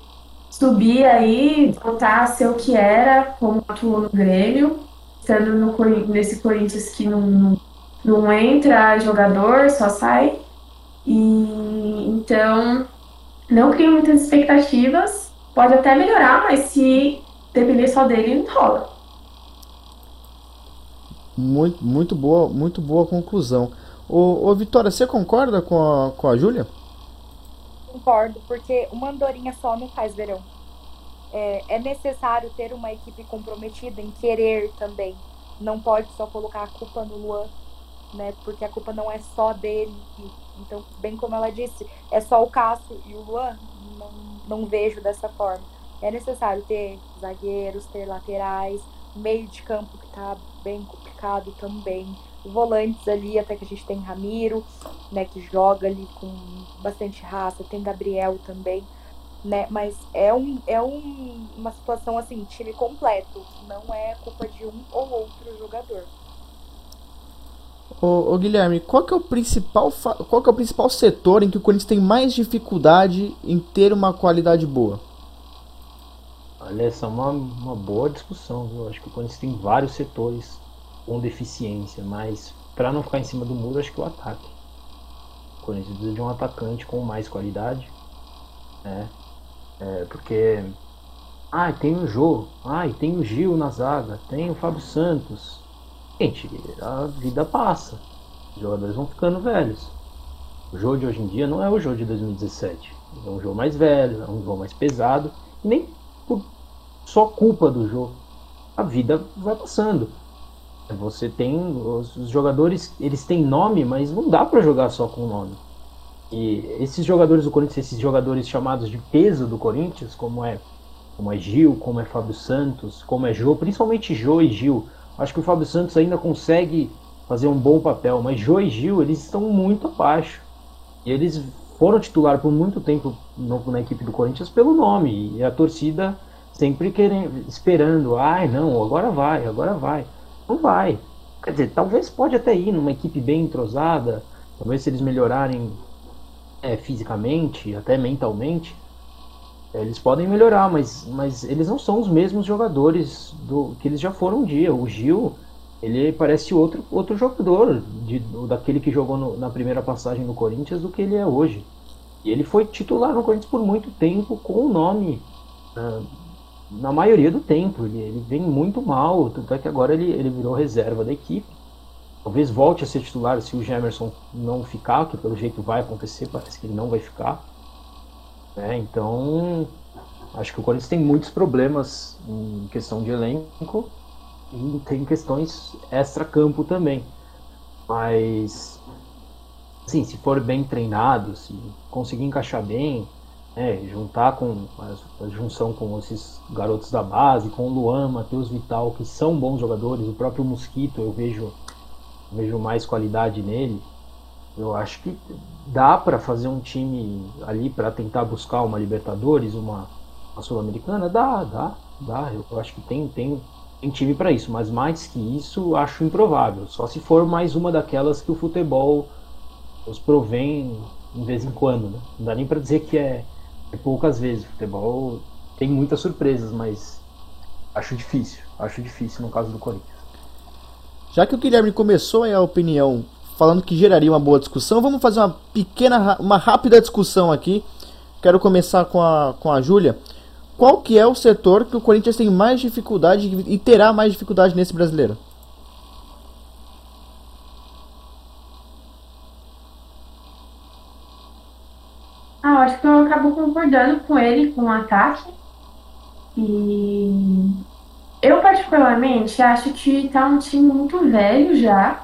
subir aí, voltar a ser o que era, como atuou no Grêmio, estando no, nesse Corinthians que não, não entra jogador, só sai. E então não crio muitas expectativas. Pode até melhorar, mas se depender só dele, não rola. Muito, muito boa, muito boa conclusão. Ô, ô Vitória, você concorda com a, com a Júlia? Concordo, porque uma andorinha só não faz verão. É, é necessário ter uma equipe comprometida em querer também. Não pode só colocar a culpa no Luan, né? Porque a culpa não é só dele. Então, bem como ela disse, é só o Cássio e o Luan. Não, não vejo dessa forma. É necessário ter zagueiros, ter laterais, meio de campo que tá bem complicado também volantes ali, até que a gente tem Ramiro, né, que joga ali com bastante raça, tem Gabriel também, né, mas é, um, é um, uma situação assim, time completo, não é culpa de um ou outro jogador. Ô, ô, Guilherme, qual que é o principal qual que é o principal setor em que o Corinthians tem mais dificuldade em ter uma qualidade boa? Olha, essa é uma, uma boa discussão. Viu? Eu acho que o Corinthians tem vários setores com deficiência, mas para não ficar em cima do muro, acho que o ataque. O Corinthians precisa de um atacante com mais qualidade, né? É, porque ah, tem o Jô, ah, tem o Gil na zaga, tem o Fábio Santos. Gente, a vida passa. Os jogadores vão ficando velhos. O jogo de hoje em dia não é o jogo de 2017. É um jogo mais velho, é um jogo mais pesado. E nem por só culpa do jogo. A vida vai passando. Você tem os, jogadores, eles têm nome, mas não dá para jogar só com nome. E esses jogadores do Corinthians, esses jogadores chamados de peso do Corinthians, como é, como é Gil, como é Fábio Santos, como é Jô, principalmente Jô e Gil. Acho que o Fábio Santos ainda consegue fazer um bom papel, mas Jô e Gil, eles estão muito abaixo. E eles foram titular por muito tempo na equipe do Corinthians pelo nome. E a torcida sempre querendo, esperando, ai não, agora vai, agora vai. Não vai. Quer dizer, talvez pode até ir numa equipe bem entrosada, talvez se eles melhorarem é, fisicamente, até mentalmente, é, eles podem melhorar, mas, mas eles não são os mesmos jogadores do que eles já foram um dia. O Gil, ele parece outro, outro jogador de, daquele que jogou no, na primeira passagem no Corinthians do que ele é hoje. E ele foi titular no Corinthians por muito tempo com o nome uh, na maioria do tempo. Ele, ele vem muito mal, tanto é que agora ele, ele virou reserva da equipe. Talvez volte a ser titular se o Gemerson não ficar, que pelo jeito vai acontecer, parece que ele não vai ficar. É, então, acho que o Corinthians tem muitos problemas em questão de elenco e tem questões extra-campo também. Mas, assim, se for bem treinado, se conseguir encaixar bem, é, juntar com a, a, junção com esses garotos da base, com o Luan, Matheus Vital, que são bons jogadores, o próprio Mosquito eu vejo, vejo mais qualidade nele. Eu acho que dá para fazer um time ali para tentar buscar uma Libertadores, uma, uma Sul-Americana, dá, dá, dá. Eu acho que tem, tem, tem time para isso, mas mais que isso acho improvável. Só se for mais uma daquelas que o futebol os provém de vez em quando, né? Não dá nem para dizer que é é poucas vezes. Futebol tem muitas surpresas, mas acho difícil. Acho difícil no caso do Corinthians. Já que o Guilherme começou a opinião falando que geraria uma boa discussão, vamos fazer uma pequena, uma rápida discussão aqui. Quero começar com a, com a Júlia. Qual que é o setor que o Corinthians tem mais dificuldade e terá mais dificuldade nesse brasileiro? Ah, eu acho que eu acabo concordando com ele com o ataque. E eu particularmente acho que tá um time muito velho já,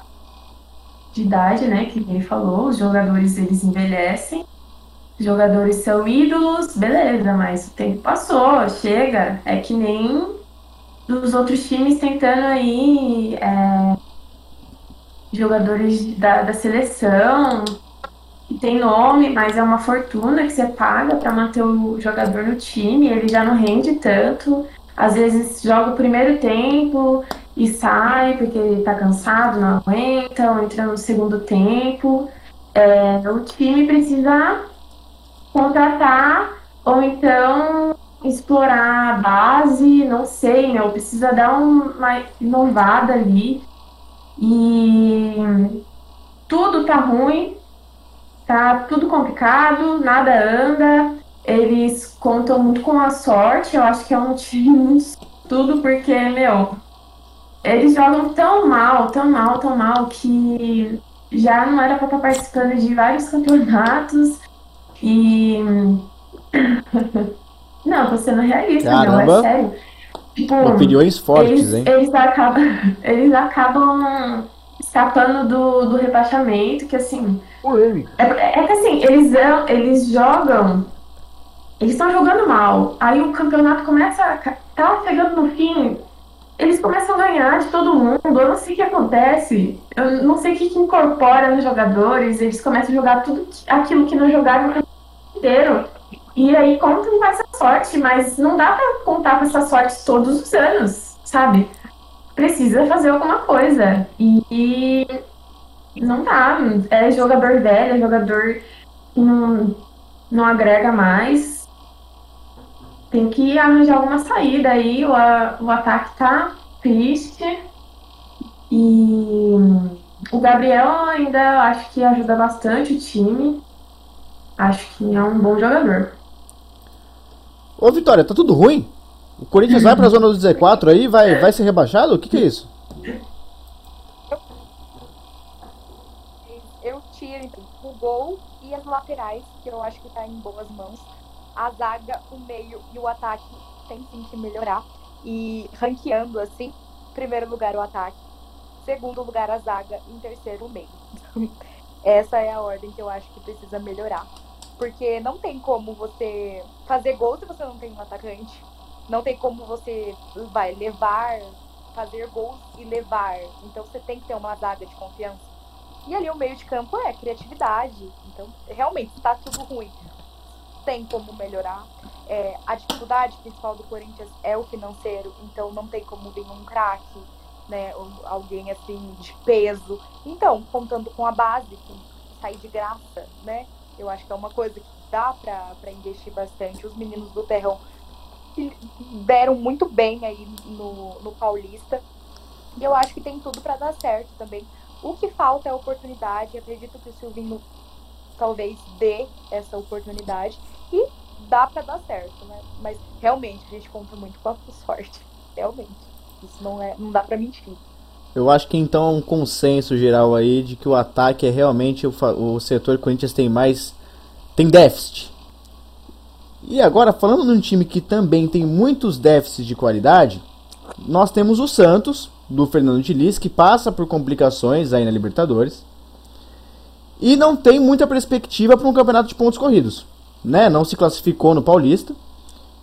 de idade, né? Que ele falou, os jogadores eles envelhecem. Os jogadores são ídolos, beleza, mas o tempo passou, chega. É que nem dos outros times tentando aí é, jogadores da, da seleção tem nome, mas é uma fortuna que você paga para manter o jogador no time, ele já não rende tanto. Às vezes joga o primeiro tempo e sai porque ele tá cansado, não aguenta, ou entra no segundo tempo. É, o time precisa contratar ou então explorar a base, não sei, né? Precisa dar uma inovada ali. E tudo tá ruim, tá tudo complicado, nada anda. Eles contam muito com a sorte, eu acho que é um time tudo porque, meu, eles jogam tão mal, tão mal, tão mal que já não era para estar tá participando de vários campeonatos e não, tô sendo realista, Caramba. não, é sério. Tipo, Opiniões fortes, eles, hein? Eles acabam, eles acabam escapando do, do rebaixamento, que assim. É, é que assim, eles, eles jogam. Eles estão jogando mal. Aí o campeonato começa. Tá chegando no fim. Eles começam a ganhar de todo mundo. Eu não sei o que acontece. Eu não sei o que, que incorpora nos jogadores. Eles começam a jogar tudo aquilo que não jogaram no campeonato inteiro. E aí contam com essa sorte, mas não dá pra contar com essa sorte todos os anos, sabe? Precisa fazer alguma coisa. E, e não dá. É jogador velho, é jogador que não, não agrega mais. Tem que arranjar alguma saída aí. O, o ataque tá triste. E o Gabriel ainda acho que ajuda bastante o time. Acho que é um bom jogador. Ô Vitória, tá tudo ruim? O Corinthians vai pra zona do Z4 aí? Vai, vai ser rebaixado? O que, que é isso? Eu tiro então, o gol e as laterais, que eu acho que tá em boas mãos. A zaga, o meio e o ataque tem sim que melhorar. E ranqueando assim, primeiro lugar o ataque, segundo lugar a zaga, em terceiro o meio. Essa é a ordem que eu acho que precisa melhorar. Porque não tem como você fazer gol se você não tem um atacante. Não tem como você vai levar, fazer gols e levar. Então você tem que ter uma zaga de confiança. E ali o meio de campo é criatividade. Então, realmente, está tudo ruim. Tem como melhorar. É, a dificuldade principal do Corinthians é o financeiro, então não tem como vir um craque, né? Alguém assim de peso. Então, contando com a base, com sair de graça, né? Eu acho que é uma coisa que dá para investir bastante. Os meninos do Terrão deram muito bem aí no, no Paulista. E eu acho que tem tudo para dar certo também. O que falta é oportunidade. Acredito que o Silvinho talvez dê essa oportunidade. E dá para dar certo, né? Mas realmente a gente conta muito com a sorte. Realmente. Isso não, é, não dá para mentir. Eu acho que então é um consenso geral aí de que o ataque é realmente o, o setor Corinthians tem mais tem déficit. E agora falando de um time que também tem muitos déficits de qualidade, nós temos o Santos do Fernando Diniz que passa por complicações aí na Libertadores e não tem muita perspectiva para um campeonato de pontos corridos, né? Não se classificou no Paulista.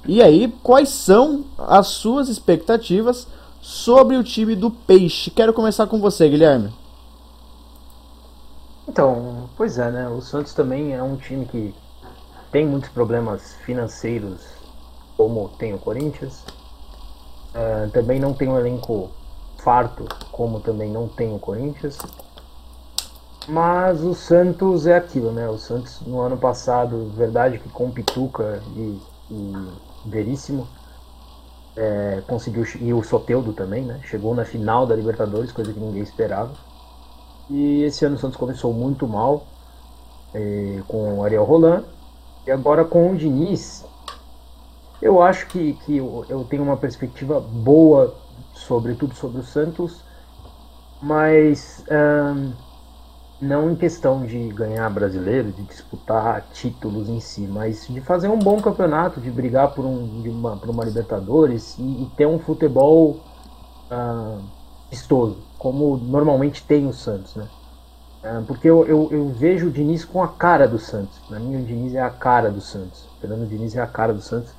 E aí, quais são as suas expectativas sobre o time do Peixe. Quero começar com você, Guilherme. Então, pois é, né? O Santos também é um time que tem muitos problemas financeiros, como tem o Corinthians. Uh, também não tem um elenco farto, como também não tem o Corinthians. Mas o Santos é aquilo, né? O Santos no ano passado, verdade que com Pituca e, e Veríssimo, é, conseguiu e o Soteudo também, né? Chegou na final da Libertadores, coisa que ninguém esperava. E esse ano o Santos começou muito mal é, com o Ariel Roland e agora com o Diniz. Eu acho que, que eu, eu tenho uma perspectiva boa, sobretudo sobre o Santos, mas não em questão de ganhar brasileiro, de disputar títulos em si, mas de fazer um bom campeonato, de brigar por, um, de uma, por uma Libertadores e, e ter um futebol uh, vistoso, como normalmente tem o Santos, né? Uh, porque eu, eu, eu, vejo o Diniz com a cara do Santos. Para mim, o Diniz é a cara do Santos. O Fernando Diniz é a cara do Santos.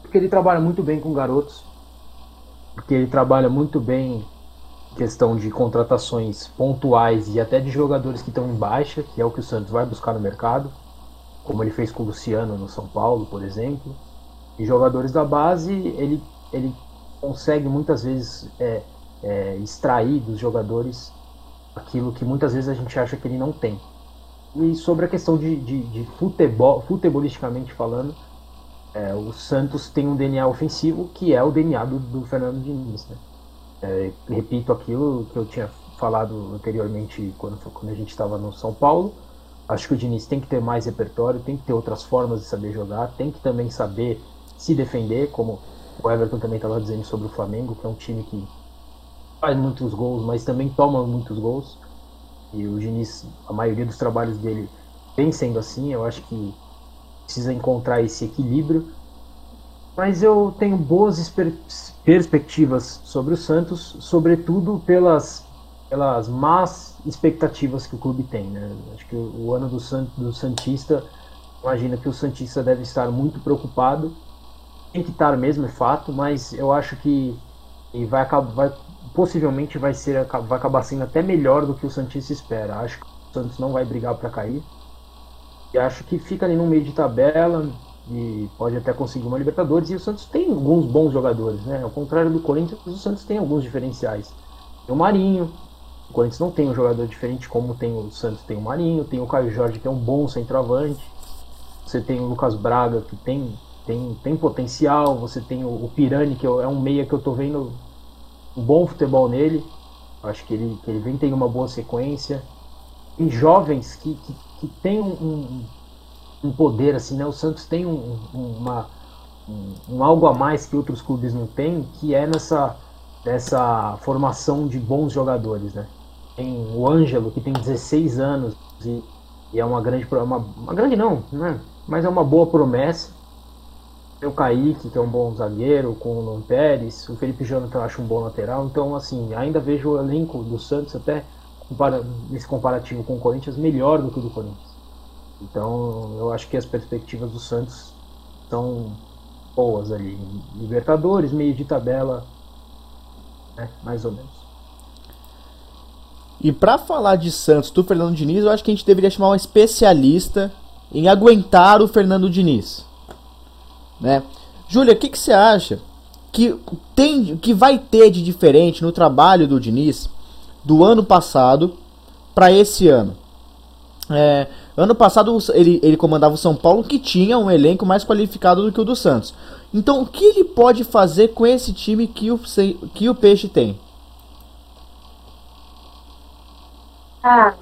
Porque ele trabalha muito bem com garotos. Porque ele trabalha muito bem questão de contratações pontuais e até de jogadores que estão em baixa, que é o que o Santos vai buscar no mercado, como ele fez com o Luciano no São Paulo, por exemplo. E jogadores da base, ele, ele consegue muitas vezes é, é, extrair dos jogadores aquilo que muitas vezes a gente acha que ele não tem. E sobre a questão de, de, de futebol, futebolisticamente falando, é, o Santos tem um DNA ofensivo que é o DNA do, do Fernando Diniz. Né? É, repito aquilo que eu tinha falado anteriormente quando, quando a gente estava no São Paulo. Acho que o Diniz tem que ter mais repertório, tem que ter outras formas de saber jogar, tem que também saber se defender, como o Everton também estava dizendo sobre o Flamengo, que é um time que faz muitos gols, mas também toma muitos gols. E o Diniz, a maioria dos trabalhos dele vem sendo assim. Eu acho que precisa encontrar esse equilíbrio. Mas eu tenho boas perspectivas sobre o Santos, sobretudo pelas, pelas más expectativas que o clube tem. Né? Acho que o ano do, do Santista, imagina que o Santista deve estar muito preocupado. Tem que estar mesmo, é fato, mas eu acho que vai, vai possivelmente vai, ser, vai acabar sendo até melhor do que o Santista espera. Acho que o Santos não vai brigar para cair. E acho que fica ali no meio de tabela e pode até conseguir uma Libertadores. E o Santos tem alguns bons jogadores, né? Ao contrário do Corinthians, o Santos tem alguns diferenciais. Tem o Marinho, o Corinthians não tem um jogador diferente como tem o Santos tem o Marinho, tem o Caio Jorge que é um bom centroavante. Você tem o Lucas Braga que tem tem, tem potencial, você tem o, o Pirani que é um meia que eu tô vendo um bom futebol nele. Acho que ele, que ele vem tendo uma boa sequência. Tem jovens que, que, que tem um, um, um, poder, assim, né? O Santos tem um, uma, um, algo a mais que outros clubes não têm, que é nessa, nessa formação de bons jogadores, né? Tem o Ângelo, que tem 16 anos e, e é uma grande, uma, uma grande não, né? Mas é uma boa promessa tem o Kaique, que é um bom zagueiro, com o Luan Pérez, o Felipe Jonathan eu acho um bom lateral, então assim, ainda vejo o elenco do Santos até nesse comparativo com o Corinthians melhor do que o do Corinthians. Então eu acho que as perspectivas do Santos são boas ali. Libertadores, meio de tabela, né, mais ou menos. E para falar de Santos do Fernando Diniz, eu acho que a gente deveria chamar um especialista em aguentar o Fernando Diniz. Né? Júlia, o que, que você acha que, tem, que vai ter de diferente no trabalho do Diniz do ano passado para esse ano? É, ano passado ele, ele comandava o São Paulo que tinha um elenco mais qualificado do que o do Santos. Então o que ele pode fazer com esse time que o, que o Peixe tem? Ah,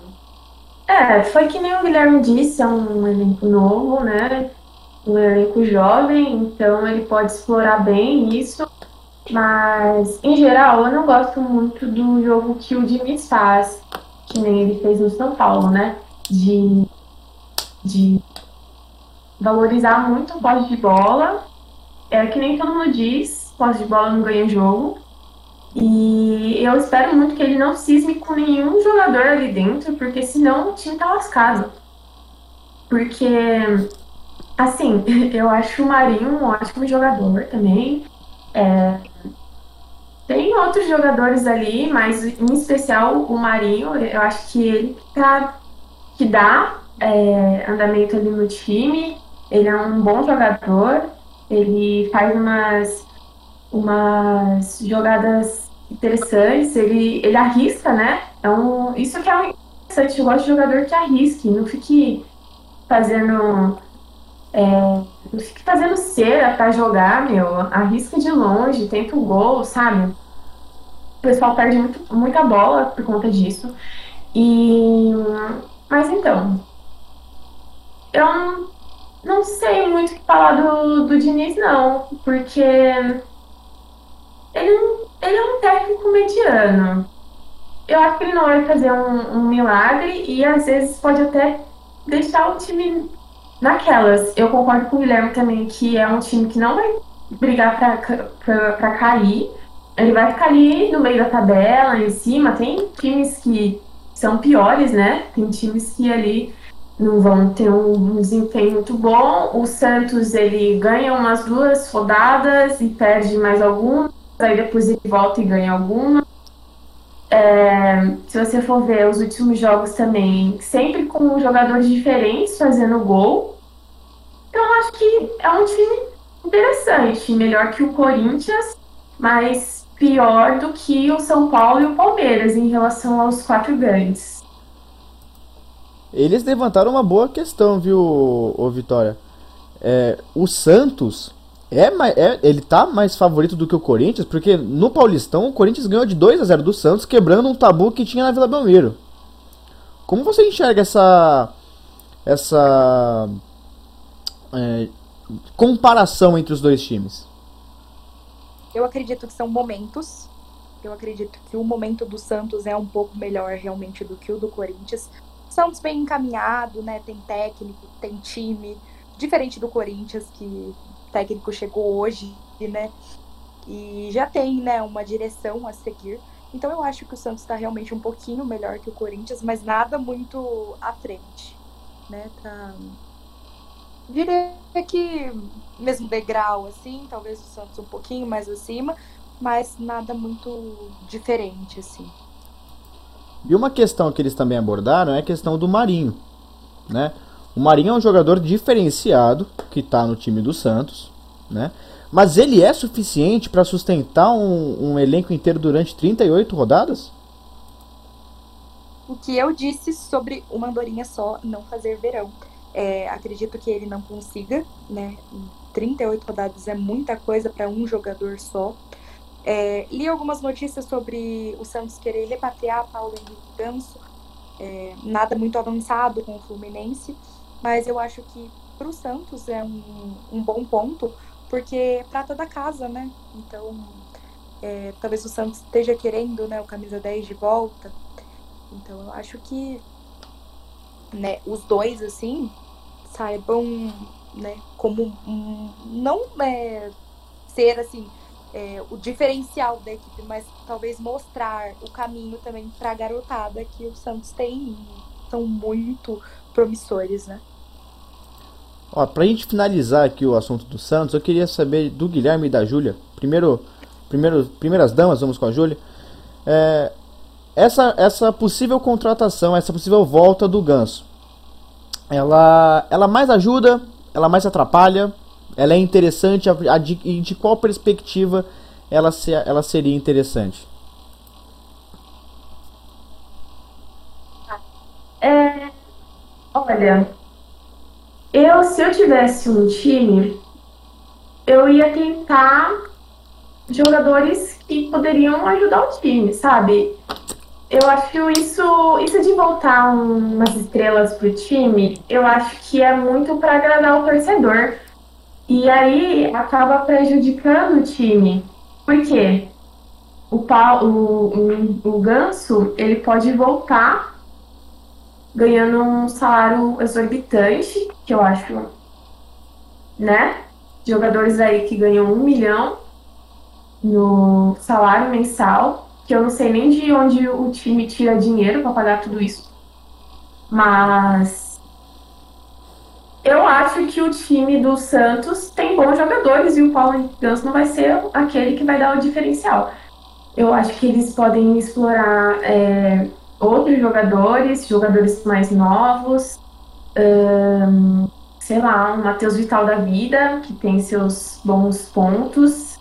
é, foi que nem o Guilherme disse, é um elenco novo, né? um elenco jovem, então ele pode explorar bem isso. Mas, em geral, eu não gosto muito do jogo que o Diniz faz, que nem ele fez no São Paulo, né? De, de valorizar muito o posse de bola. É que nem todo mundo diz, posse de bola não ganha jogo. E eu espero muito que ele não cisme com nenhum jogador ali dentro, porque senão o time tá lascado. Porque Assim, eu acho o Marinho um ótimo jogador também. É, tem outros jogadores ali, mas em especial o Marinho, eu acho que ele tá, que dá é, andamento ali no time. Ele é um bom jogador, ele faz umas, umas jogadas interessantes, ele, ele arrisca, né? Então, isso que é interessante, eu gosto de jogador que arrisque, não fique fazendo é, fique fazendo cera pra jogar, meu. Arrisca de longe, tenta o gol, sabe? O pessoal perde muito, muita bola por conta disso. E. Mas então. Eu não, não sei muito o que falar do, do Diniz, não. Porque. Ele, ele é um técnico mediano. Eu acho que ele não vai fazer um, um milagre e às vezes pode até deixar o time naquelas. Eu concordo com o Guilherme também que é um time que não vai brigar para cair. Ele vai ficar ali no meio da tabela, em cima. Tem times que são piores, né? Tem times que ali não vão ter um desempenho muito bom. O Santos ele ganha umas duas rodadas e perde mais algumas, aí depois ele volta e ganha alguma. É, se você for ver os últimos jogos também, sempre com jogadores diferentes fazendo gol. Então acho que é um time interessante, melhor que o Corinthians, mas pior do que o São Paulo e o Palmeiras em relação aos quatro grandes. Eles levantaram uma boa questão, viu, Vitória? É, o Santos é, é, ele tá mais favorito do que o Corinthians, porque no Paulistão o Corinthians ganhou de 2 a 0 do Santos, quebrando um tabu que tinha na Vila Belmiro. Como você enxerga essa essa é, comparação entre os dois times? Eu acredito que são momentos. Eu acredito que o momento do Santos é um pouco melhor realmente do que o do Corinthians. O Santos bem encaminhado, né? Tem técnico, tem time, diferente do Corinthians que técnico chegou hoje, né? E já tem, né, uma direção a seguir. Então eu acho que o Santos está realmente um pouquinho melhor que o Corinthians, mas nada muito à frente, né? Tá... Diria que mesmo degrau, assim, talvez o Santos um pouquinho mais acima, mas nada muito diferente, assim. E uma questão que eles também abordaram é a questão do Marinho, né? O Marinho é um jogador diferenciado que está no time do Santos, né? Mas ele é suficiente para sustentar um, um, elenco inteiro durante 38 rodadas? O que eu disse sobre uma andorinha só não fazer verão. É, acredito que ele não consiga, né? 38 rodadas é muita coisa para um jogador só. É, li algumas notícias sobre o Santos querer repatriar Paulo Henrique Ganso. É, nada muito avançado com o Fluminense mas eu acho que para o Santos é um, um bom ponto, porque é prata da casa, né? Então, é, talvez o Santos esteja querendo né, o camisa 10 de volta. Então, eu acho que né, os dois, assim, saibam, né, como um, não é, ser, assim, é, o diferencial da equipe, mas talvez mostrar o caminho também para a garotada que o Santos tem. São muito promissores, né? Ó, pra gente finalizar aqui o assunto do Santos, eu queria saber do Guilherme e da Júlia. Primeiro, primeiro, primeiras damas, vamos com a Júlia. É, essa, essa possível contratação, essa possível volta do Ganso, ela, ela mais ajuda, ela mais atrapalha, ela é interessante, a, de, de qual perspectiva ela, se, ela seria interessante? É, olha, eu, se eu tivesse um time, eu ia tentar jogadores que poderiam ajudar o time, sabe? Eu acho isso, isso de voltar umas estrelas pro time, eu acho que é muito para agradar o torcedor. E aí acaba prejudicando o time. Por quê? O, Paulo, o, o, o Ganso, ele pode voltar ganhando um salário exorbitante, que eu acho, né? Jogadores aí que ganham um milhão no salário mensal, que eu não sei nem de onde o time tira dinheiro para pagar tudo isso. Mas eu acho que o time do Santos tem bons jogadores e o Paulo Ganso não vai ser aquele que vai dar o diferencial. Eu acho que eles podem explorar é, outros jogadores, jogadores mais novos, um, sei lá, um Matheus Vital da vida, que tem seus bons pontos,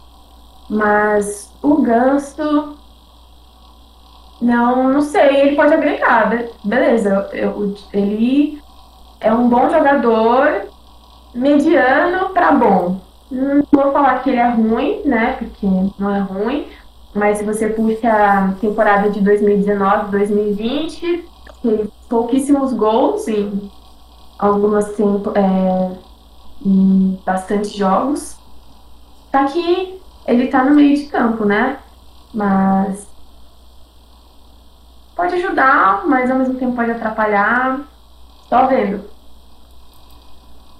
mas o Ganso, não, não sei, ele pode agregar, beleza, eu, ele é um bom jogador, mediano para bom. Não vou falar que ele é ruim, né, porque não é ruim, mas se você puxa a temporada de 2019, 2020, tem pouquíssimos gols em algumas tempo, é, em bastante jogos. Tá que ele tá no meio de campo, né? Mas pode ajudar, mas ao mesmo tempo pode atrapalhar. Tô vendo.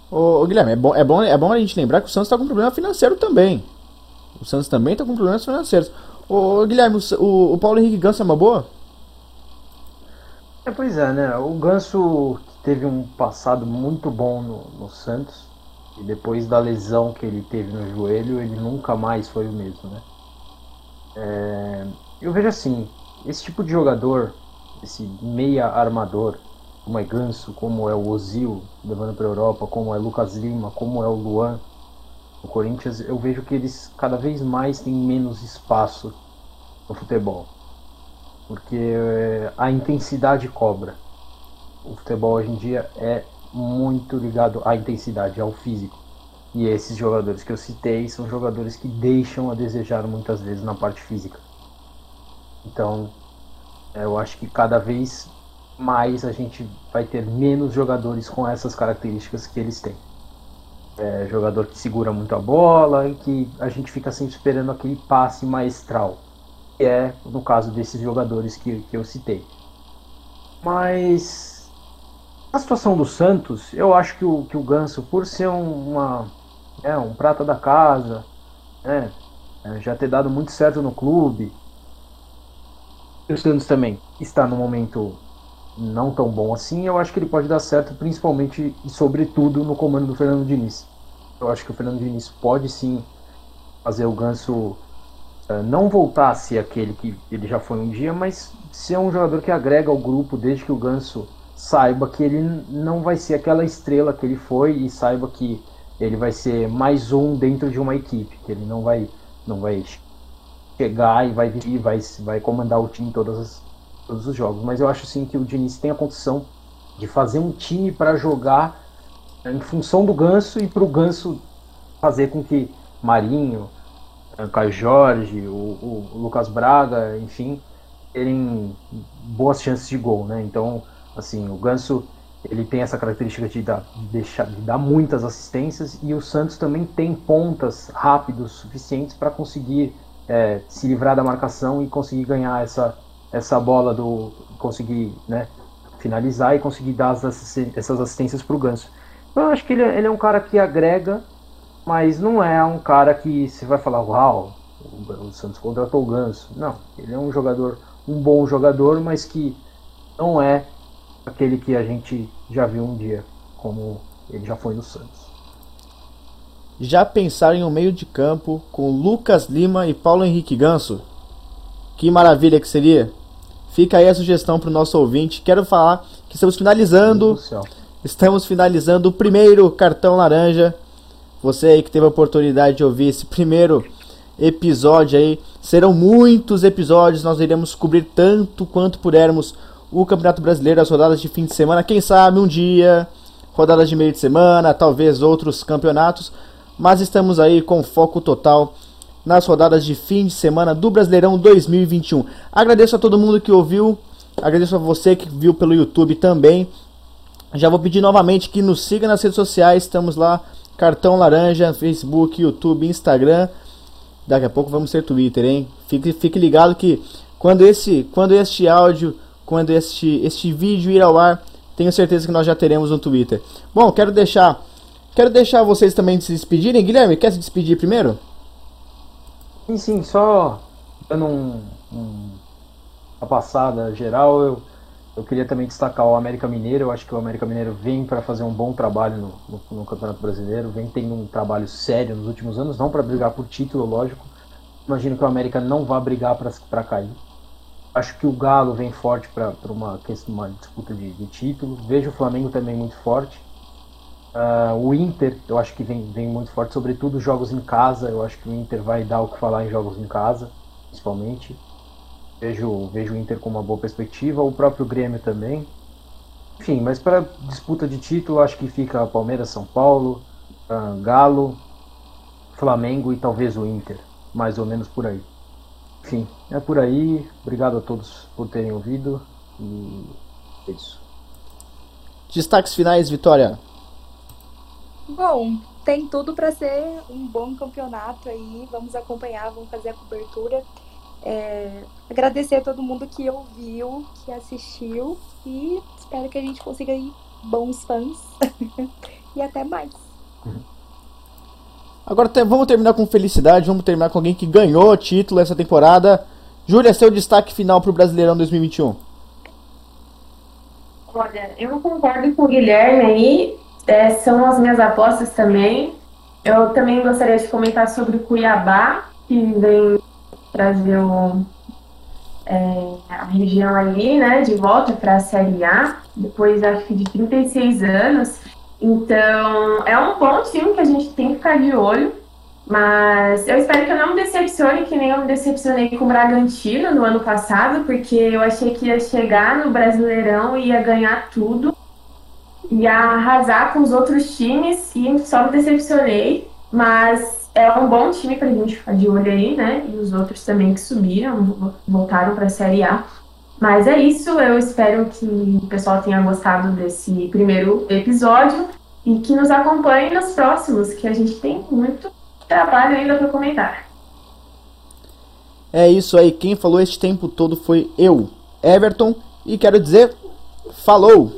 Ô, Guilherme, é bom, é, bom, é bom a gente lembrar que o Santos está com problema financeiro também. O Santos também está com problemas financeiros. Ô, Guilherme, o, o Paulo Henrique Ganso é uma boa? É, pois é, né? O Ganso teve um passado muito bom no, no Santos. E depois da lesão que ele teve no joelho, ele nunca mais foi o mesmo, né? É, eu vejo assim, esse tipo de jogador, esse meia armador, como é Ganso, como é o Ozil levando para a Europa, como é Lucas Lima, como é o Luan, o Corinthians, eu vejo que eles cada vez mais têm menos espaço no futebol. Porque eh, a intensidade cobra. O futebol hoje em dia é muito ligado à intensidade, ao físico. E esses jogadores que eu citei são jogadores que deixam a desejar muitas vezes na parte física. Então, eu acho que cada vez mais a gente vai ter menos jogadores com essas características que eles têm. É, jogador que segura muito a bola e que a gente fica sempre esperando aquele passe maestral, que é no caso desses jogadores que, que eu citei. Mas a situação do Santos, eu acho que o, que o Ganso, por ser um, uma, é, um prata da casa, né, é, já ter dado muito certo no clube, o Santos também está no momento não tão bom assim, eu acho que ele pode dar certo, principalmente e sobretudo no comando do Fernando Diniz. Eu acho que o Fernando Diniz pode sim fazer o Ganso uh, não voltar a ser aquele que ele já foi um dia, mas ser um jogador que agrega ao grupo desde que o Ganso saiba que ele não vai ser aquela estrela que ele foi e saiba que ele vai ser mais um dentro de uma equipe, que ele não vai não vai chegar e vai vir, vai vai comandar o time todas as todos os jogos. Mas eu acho sim que o Diniz tem a condição de fazer um time para jogar em função do Ganso e para o Ganso fazer com que Marinho, eh, Caio Jorge, o, o, Lucas Braga, enfim, terem boas chances de gol, né? Então, assim, o Ganso ele tem essa característica de dar, de deixar, de dar muitas assistências e o Santos também tem pontas rápidos suficientes para conseguir é, se livrar da marcação e conseguir ganhar essa, essa bola do conseguir né, finalizar e conseguir dar essas assistências para o Ganso. Então eu acho que ele, é, ele, é um cara que agrega, mas não é um cara que você vai falar, uau, o, o Santos contratou o Ganso. Não, ele é um jogador, um bom jogador, mas que não é aquele que a gente já viu um dia, como ele já foi no Santos. Já pensaram em um meio de campo com Lucas Lima e Paulo Henrique Ganso? Que maravilha que seria! Fica aí a sugestão para o nosso ouvinte. Quero falar que estamos finalizando. Estamos finalizando o primeiro cartão laranja. Você aí que teve a oportunidade de ouvir esse primeiro episódio aí. Serão muitos episódios. Nós iremos cobrir tanto quanto pudermos o Campeonato Brasileiro, as rodadas de fim de semana. Quem sabe um dia, rodadas de meio de semana, talvez outros campeonatos. Mas estamos aí com foco total nas rodadas de fim de semana do Brasileirão 2021. Agradeço a todo mundo que ouviu, agradeço a você que viu pelo YouTube também. Já vou pedir novamente que nos siga nas redes sociais, estamos lá, Cartão Laranja, Facebook, YouTube, Instagram. Daqui a pouco vamos ser Twitter, hein? Fique, fique ligado que quando esse, quando este áudio, quando este, este vídeo ir ao ar, tenho certeza que nós já teremos um Twitter. Bom, quero deixar, quero deixar vocês também se despedirem. Guilherme, quer se despedir primeiro? Sim, sim, só dando um, um, uma passada geral, eu, eu queria também destacar o América Mineiro. Eu acho que o América Mineiro vem para fazer um bom trabalho no, no, no, Campeonato Brasileiro, vem tendo um trabalho sério nos últimos anos, não para brigar por título, lógico. Imagino que o América não vá brigar para cair. Acho que o Galo vem forte para uma, uma disputa de, de título. Vejo o Flamengo também muito forte. Uh, o Inter, eu acho que vem, vem muito forte, sobretudo jogos em casa. Eu acho que o Inter vai dar o que falar em jogos em casa, principalmente. Vejo, vejo o Inter com uma boa perspectiva, o próprio Grêmio também. Enfim, mas para disputa de título, acho que fica Palmeiras, São Paulo, uh, Galo, Flamengo e talvez o Inter, mais ou menos por aí. Enfim, é por aí. Obrigado a todos por terem ouvido e é isso. Destaques finais, Vitória. Bom, tem tudo para ser um bom campeonato aí. Vamos acompanhar, vamos fazer a cobertura. É, agradecer a todo mundo que ouviu, que assistiu e espero que a gente consiga ir bons fãs. e até mais. Agora vamos terminar com felicidade, vamos terminar com alguém que ganhou o título essa temporada. Júlia, seu destaque final para o Brasileirão 2021. Olha, eu concordo com o Guilherme aí. É, são as minhas apostas também. Eu também gostaria de comentar sobre o Cuiabá, que vem trazer o, é, a região ali, né, de volta para a Série A, depois acho que de 36 anos. Então, é um bom time que a gente tem que ficar de olho, mas eu espero que eu não me decepcione, que nem eu me decepcionei com o Bragantino no ano passado, porque eu achei que ia chegar no Brasileirão e ia ganhar tudo, ia arrasar com os outros times e só me decepcionei, mas é um bom time para a gente ficar de olho aí, né? E os outros também que subiram, voltaram para a Série A. Mas é isso, eu espero que o pessoal tenha gostado desse primeiro episódio e que nos acompanhe nos próximos, que a gente tem muito trabalho ainda para comentar. É isso aí, quem falou esse tempo todo foi eu, Everton, e quero dizer, falou!